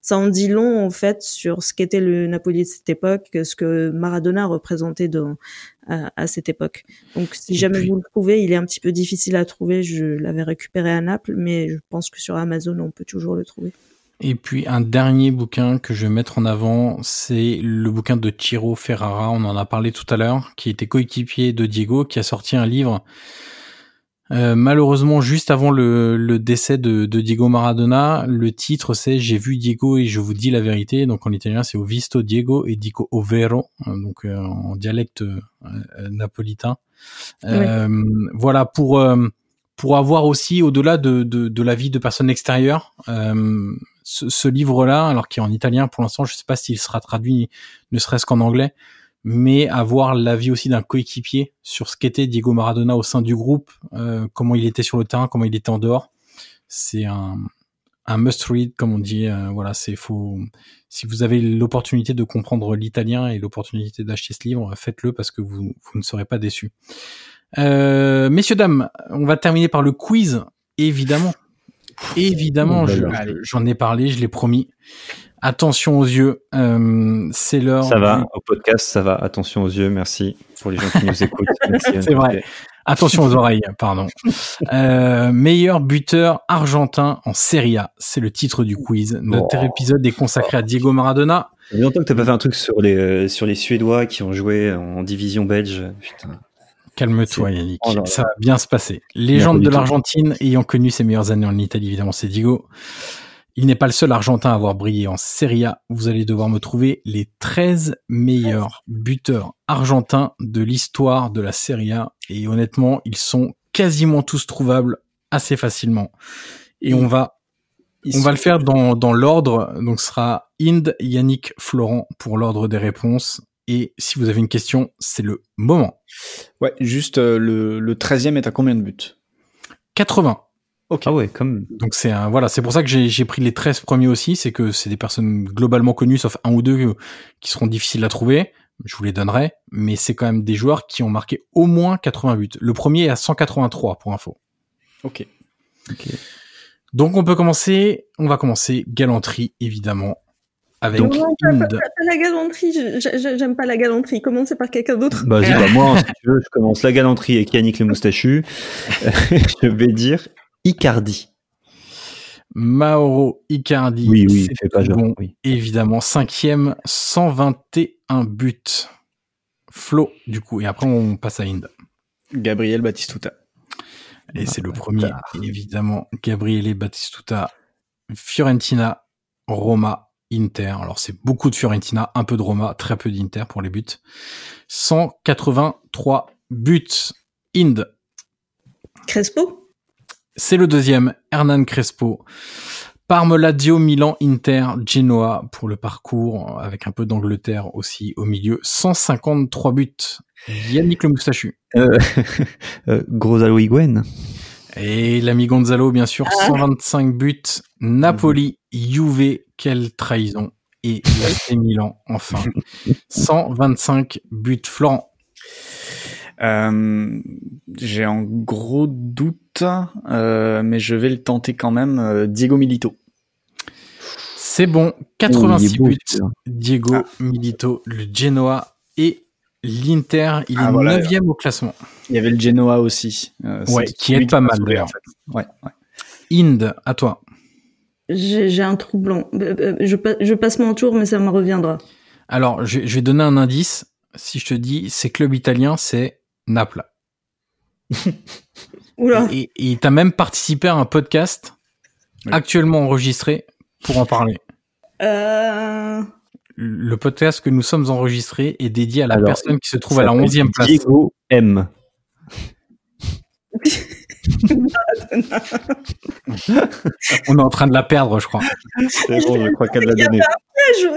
ça en dit long en fait sur ce qu'était le Napoli de cette époque, ce que Maradona représentait dans, à, cette époque. Donc si jamais vous le trouvez, il est un petit peu difficile à trouver. Je l'avais récupéré à Naples, mais je pense que sur Amazon, on peut toujours le trouver. Et puis un dernier bouquin que je vais mettre en avant, c'est le bouquin de Tiro Ferrara, on en a parlé tout à l'heure, qui était coéquipier de Diego, qui a sorti un livre euh, malheureusement, juste avant le, le décès de, de, Diego Maradona, le titre c'est J'ai vu Diego et je vous dis la vérité. Donc en italien, c'est Ho visto Diego et dico ovvero, hein, donc euh, en dialecte euh, napolitain. Voilà pour pour avoir aussi au-delà de, de, de, la vie de personnes extérieures. ce, ce livre-là, alors qui est en italien pour l'instant, je sais pas s'il sera traduit, ne serait-ce qu'en anglais, mais avoir l'avis aussi d'un coéquipier sur ce qu'était Diego Maradona au sein du groupe, euh, comment il était sur le terrain, comment il était en dehors. C'est un, must read comme on dit. Euh, voilà, c'est faux. Si vous avez l'opportunité de comprendre l'italien et l'opportunité d'acheter ce livre, faites-le parce que vous, vous ne serez pas déçus. Euh, messieurs dames, on va terminer par le quiz, évidemment. Évidemment, j'en ai parlé, je l'ai promis. Attention aux yeux, euh, c'est l'heure. Ça va, au podcast, ça va. Attention aux yeux, merci pour les gens qui nous écoutent. <laughs> c'est vrai. Attention aux oreilles, pardon. Euh, meilleur buteur argentin en Serie A, c'est le titre du quiz. Notre oh. épisode est consacré à Diego Maradona. Il y a longtemps que t'as pas fait un truc sur les euh, sur les Suédois qui ont joué en division belge. Putain. Calme-toi Yannick, oh ça va bien se passer. Légende de l'Argentine ayant connu ses meilleures années en Italie, évidemment, c'est Diego. Il n'est pas le seul Argentin à avoir brillé en Serie A. Vous allez devoir me trouver les 13 meilleurs buteurs argentins de l'histoire de la Serie A. Et honnêtement, ils sont quasiment tous trouvables assez facilement. Et on va, on va le faire dans, dans l'ordre. Donc, ce sera Inde, Yannick, Florent pour l'ordre des réponses. Et si vous avez une question, c'est le moment. Ouais, juste euh, le, le 13e est à combien de buts? 80. Ah ouais, comme. Donc c'est un, voilà, c'est pour ça que j'ai pris les 13 premiers aussi, c'est que c'est des personnes globalement connues, sauf un ou deux euh, qui seront difficiles à trouver. Je vous les donnerai, mais c'est quand même des joueurs qui ont marqué au moins 80 buts. Le premier est à 183 pour info. Ok. Ok. Donc on peut commencer, on va commencer galanterie évidemment avec Non, non, pas, Inde. pas- pas la galanterie, j'aime pas la galanterie. Commencez par quelqu'un d'autre. Bah, <laughs> vas-y, bah, moi, si tu veux, je commence la galanterie avec Yannick le moustachu. <laughs> je vais dire Icardi. Mauro Icardi. Oui, oui, c'est pas genre. bon, Oui. évidemment cinquième, 121 buts. Flo du coup et après on passe à Inde. Gabriel Batistuta. Et c'est le premier, évidemment, Gabriele Battistuta, Fiorentina, Roma, Inter. Alors c'est beaucoup de Fiorentina, un peu de Roma, très peu d'Inter pour les buts. 183 buts. Inde, Crespo? C'est le deuxième, Hernan Crespo. Parme, Lazio, Milan, Inter, Genoa pour le parcours, avec un peu d'Angleterre aussi au milieu. 153 buts. Yannick le moustachu. Euh, <laughs> euh, Higuain. Et l'ami Gonzalo, bien sûr, Ah. 125 buts. Napoli, Juve, quelle trahison. Et l'AC Milan, enfin. 125 buts. Florent, Euh, J'ai un gros doute, euh, mais je vais le tenter quand même. euh, Diego Milito. c'est bon. Oh, 86 il est beau, buts. Diego Ah. Milito, le Genoa et l'Inter. Il Ah, est voilà. 9 au classement. Il y avait le Genoa aussi. euh, Ouais, qui est pas m'a mal, d'ailleurs. en fait. Ouais, ouais. Inde, à toi. J'ai un trou blanc. Euh, euh, Je, je passe mon tour, mais ça me reviendra. Alors, je, je vais donner un indice. Si je te dis, c'est club italien, c'est Naples. <laughs> Oula. Et et t'as même participé à un podcast Oui. actuellement enregistré pour en parler. Euh... Le podcast que nous sommes enregistrés est dédié à la Alors, personne qui se trouve à la Ça s'appelle 11e place. Diego M. <laughs> On est en train de la perdre, je crois. C'est bon, je crois qu'elle l'a Il y donné. piège.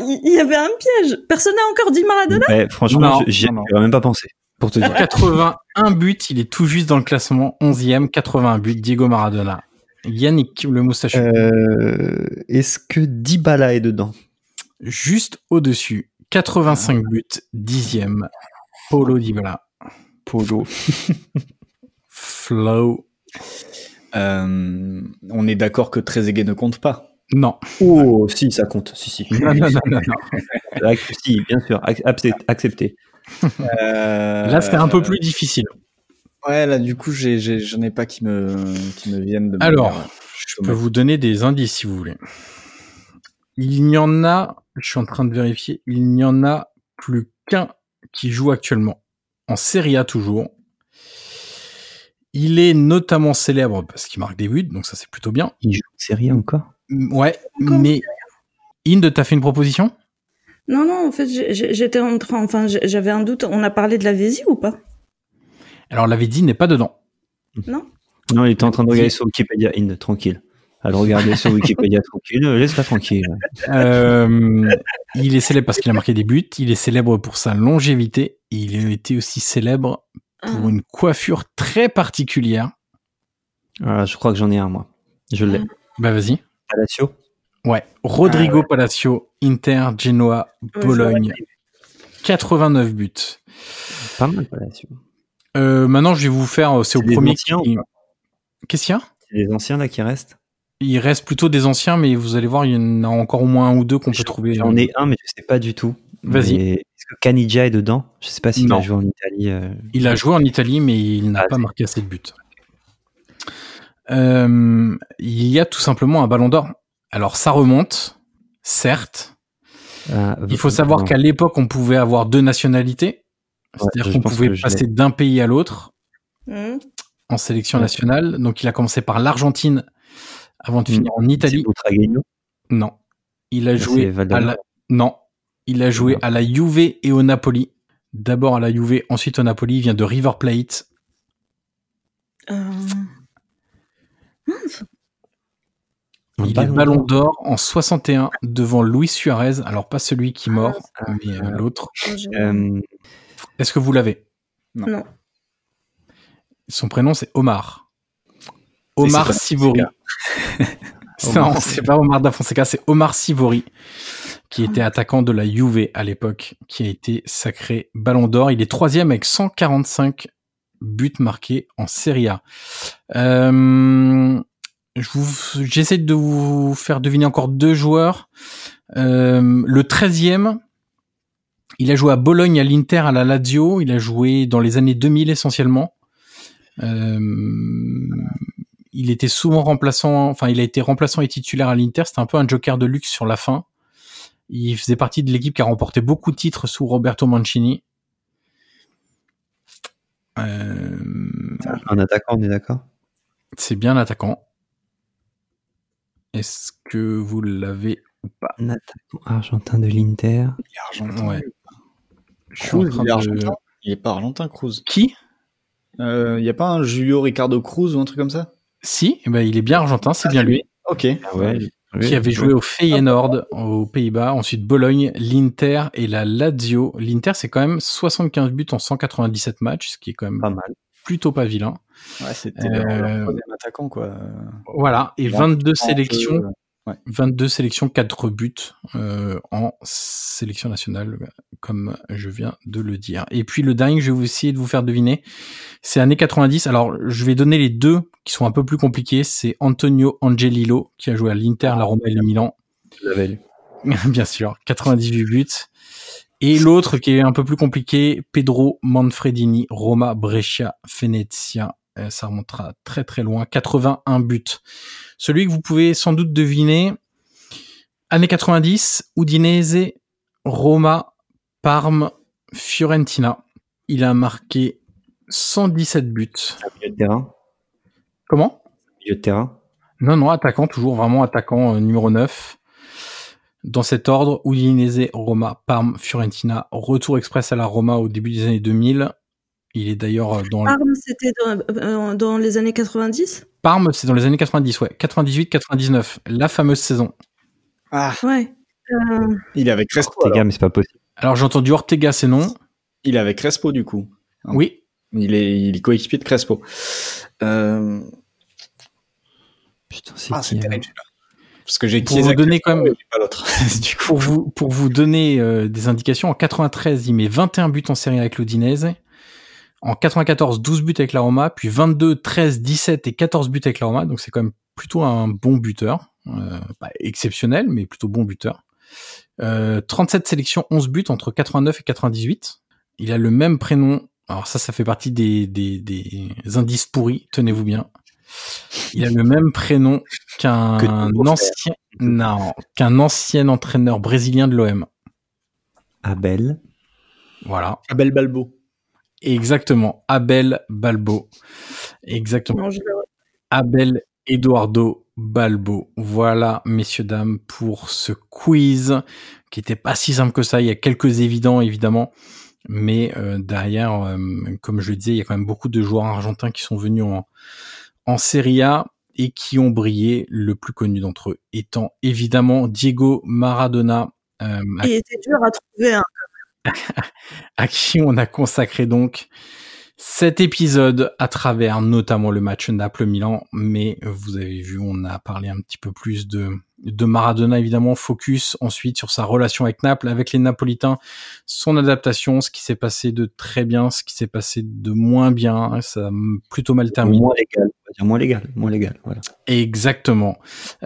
Il il y avait un piège. Personne n'a encore dit Maradona? Ouais, franchement, j'y avais même pas pensé. Pour te dire. 81 buts, il est tout juste dans le classement 11e, 81 buts, Diego Maradona. Yannick, le moustachu, Euh, Est-ce que Dybala est dedans? Juste au-dessus, 85 buts, 10e, Paulo Dybala. Polo. Flow, Euh, on est d'accord que Trezeguet ne compte pas. non. Oh, si, ça compte. Si, si. <laughs> Non, non, non, non, si, bien sûr. ac- accept- Accepté. Euh, Là, c'est un peu plus difficile. Ouais, là, du coup, j'en ai pas qui me, qui me viennent de. Alors, manière, je peux vous donner des indices si vous voulez. Il n'y en a, je suis en train de vérifier, il n'y en a plus qu'un qui joue actuellement. En Serie A toujours. Il est notamment célèbre parce qu'il marque des buts, donc ça c'est plutôt bien. Il joue en série encore? Mm, Ouais, Encore mais Inde, t'as fait une proposition? Non, non, en fait, j'étais en train, enfin, j'avais un doute. On a parlé de la Vésie ou pas? Alors l'avait dit n'est pas dedans. Non Non, il était en train de regarder sur Wikipédia. Inde, tranquille. Alors, regardez sur Wikipédia, <laughs> tranquille. Laisse-la tranquille. Euh, il est célèbre parce qu'il a marqué des buts, il est célèbre pour sa longévité, et il a été aussi célèbre pour Ah. une coiffure très particulière. Voilà, je crois que j'en ai un, moi. Je l'ai. Bah vas-y. Palacio Ouais, Rodrigo Ah ouais. Palacio, Inter, Genoa, Bologne, 89 buts. Pas mal, Palacio. Euh, maintenant, je vais vous faire, euh, c'est au premier Qu'est-ce qu'il y a? C'est les anciens, là, qui restent? Il reste plutôt des anciens, mais vous allez voir, il y en a encore au moins un ou deux qu'on peut trouver. J'en euh, ai un, mais je sais pas du tout. Vas-y. Est-ce que est dedans? Je sais pas s'il a joué en Italie. euh, Il a joué en Italie, mais il n'a Ah, pas marqué assez de buts. Euh, il y a tout simplement un ballon d'or. Alors ça remonte, certes. ah, Il faut savoir qu'à l'époque, on pouvait avoir deux nationalités. C'est-à-dire qu'on pouvait passer d'un pays à l'autre Hmm. en sélection nationale. Donc il a commencé par l'Argentine avant de finir en Italie. Non. Il a Bah, joué à la... Non. Il a joué à la Juve et au Napoli. D'abord à la Juve, ensuite au Napoli. Il vient de River Plate. Euh, Il est ballon ballon d'or. en 61 devant Luis Suarez. Alors pas celui qui mord, Ah, mais euh, ah. l'autre. Euh, Est-ce que vous l'avez? Non. Son prénom c'est Omar. Omar pas Sivori. <laughs> non, c'est pas Omar da Fonseca, c'est Omar Sivori qui était attaquant de la Juve à l'époque, qui a été sacré Ballon d'Or. Il est troisième avec 145 buts marqués en Serie A. Euh, j'essaie de vous faire deviner encore deux joueurs. Euh, le 13e, il a joué à Bologne, à l'Inter, à la Lazio. Il a joué dans les années 2000 essentiellement. Euh, il était souvent remplaçant, enfin, il a été remplaçant et titulaire à l'Inter. C'était un peu un joker de luxe sur la fin. Il faisait partie de l'équipe qui a remporté beaucoup de titres sous Roberto Mancini. Euh... Un attaquant, on est d'accord? C'est bien l'attaquant. Est-ce que vous l'avez ou pas? Un attaquant argentin de l'Inter. Argentin. Ouais. Cruz, il est argentin? Il est pas argentin, Cruz. Qui? Il n'y a pas un Julio Ricardo Cruz ou un truc comme ça? Si, eh ben, il est bien argentin, c'est bien lui. Ok. Ah ouais. Qui avait joué au Feyenoord aux Pays-Bas, ensuite Bologne, l'Inter et la Lazio. L'Inter, c'est quand même 75 buts en 197 matchs, ce qui est quand même Pas mal. plutôt pas vilain. Ouais, c'était Euh, attaquant, quoi. Voilà, et Il a 22 un peu, sélections, euh, ouais. 22 sélections, 4 buts euh, en sélection nationale, comme je viens de le dire. Et puis le dingue, je vais vous essayer de vous faire deviner. C'est années 90. Alors, je vais donner les deux qui sont un peu plus compliqués. C'est Antonio Angelillo, qui a joué à l'Inter, la Roma et le Milan. Je l'avais <laughs> lu. Bien sûr, 98 buts. Et l'autre qui est un peu plus compliqué, Pedro Manfredini, Roma, Brescia, Venezia. Euh, ça remontera très très loin, 81 buts. Celui que vous pouvez sans doute deviner, années 90, Udinese, Roma, Parme, Fiorentina. Il a marqué 117 buts. Milieu de terrain. Comment? Milieu de terrain. Non, non, attaquant, toujours vraiment attaquant euh, numéro 9. Dans cet ordre, Udinese, Roma, Parme, Fiorentina, retour express à la Roma au début des années 2000. Il est d'ailleurs euh, dans... Parme, c'était dans, euh, dans les années 90 Parme, c'est dans les années 90, ouais. 98-99, la fameuse saison. Ah, Ouais. Euh, il est avec Crespo. Alors. gars, mais c'est pas possible. Alors j'ai entendu Ortega, c'est non. Il est avec Crespo, du coup. Oui, Il est, il est coéquipier de Crespo. Euh... Putain, c'est Ah, qui, c'est terrible. Parce que j'ai Pour vous donner quand même- pas l'autre. <laughs> du coup. pour vous, pour vous donner euh, des indications, en 93, il met 21 buts en série avec l'Udinese. En 94, 12 buts avec la Roma, puis 22, 13, 17 et 14 buts avec la Roma. Donc c'est quand même plutôt un bon buteur. Euh, pas exceptionnel, mais plutôt bon buteur. Euh, 37 sélections, 11 buts entre 89 et 98. Il a le même prénom. Alors ça, ça fait partie des, des, des indices pourris. Tenez-vous bien. Il a le même prénom qu'un ancien, non, qu'un ancien entraîneur brésilien de l'OM. Abel. Voilà. Abel Balbo. Exactement. Abel Balbo. Exactement. Abel Eduardo Balbo. Voilà, messieurs, dames, pour ce quiz qui était pas si simple que ça. Il y a quelques évidents, évidemment. Mais euh, derrière, euh, comme je le disais, il y a quand même beaucoup de joueurs argentins qui sont venus en, en Serie A et qui ont brillé. Le plus connu d'entre eux étant évidemment Diego Maradona, euh, Il était dur à trouver. hein. À qui on a consacré donc cet épisode à travers notamment le match Naples-Milan, mais vous avez vu, on a parlé un petit peu plus de, de Maradona évidemment, focus ensuite sur sa relation avec Naples, avec les Napolitains, son adaptation, ce qui s'est passé de très bien, ce qui s'est passé de moins bien, ça a plutôt mal terminé. Moins légal. Moins légal. Moins légal. Voilà. Exactement.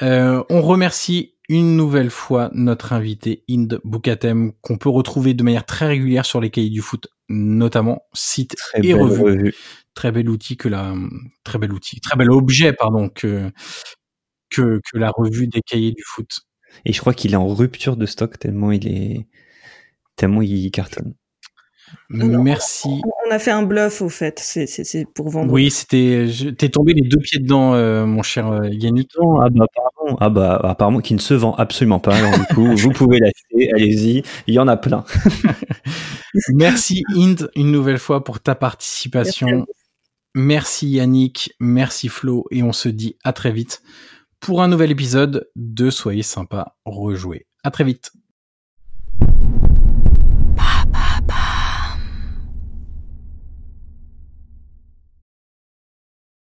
Euh, on remercie une nouvelle fois notre invité Inde Boukatem, qu'on peut retrouver de manière très régulière sur les cahiers du foot, notamment site Très et revue. Très bel outil que la, très bel outil, très bel objet, pardon, que, que, que la revue des cahiers du foot. Et je crois qu'il est en rupture de stock tellement il est, tellement il cartonne. Non. Merci. On a fait un bluff, au fait. C'est- pour vendre. Oui, c'était, t'es tombé les deux pieds dedans, euh, mon cher euh, Yannick. Non, ah bah pardon. Ah bah apparemment qui ne se vend absolument pas. Alors du coup, <laughs> vous pouvez l'acheter. Allez-y. Il y en a plein. <laughs> Merci Inde une nouvelle fois pour ta participation. Merci Yannick, merci Flo, et on se dit à très vite pour un nouvel épisode de Soyez sympa, rejouer. À très vite.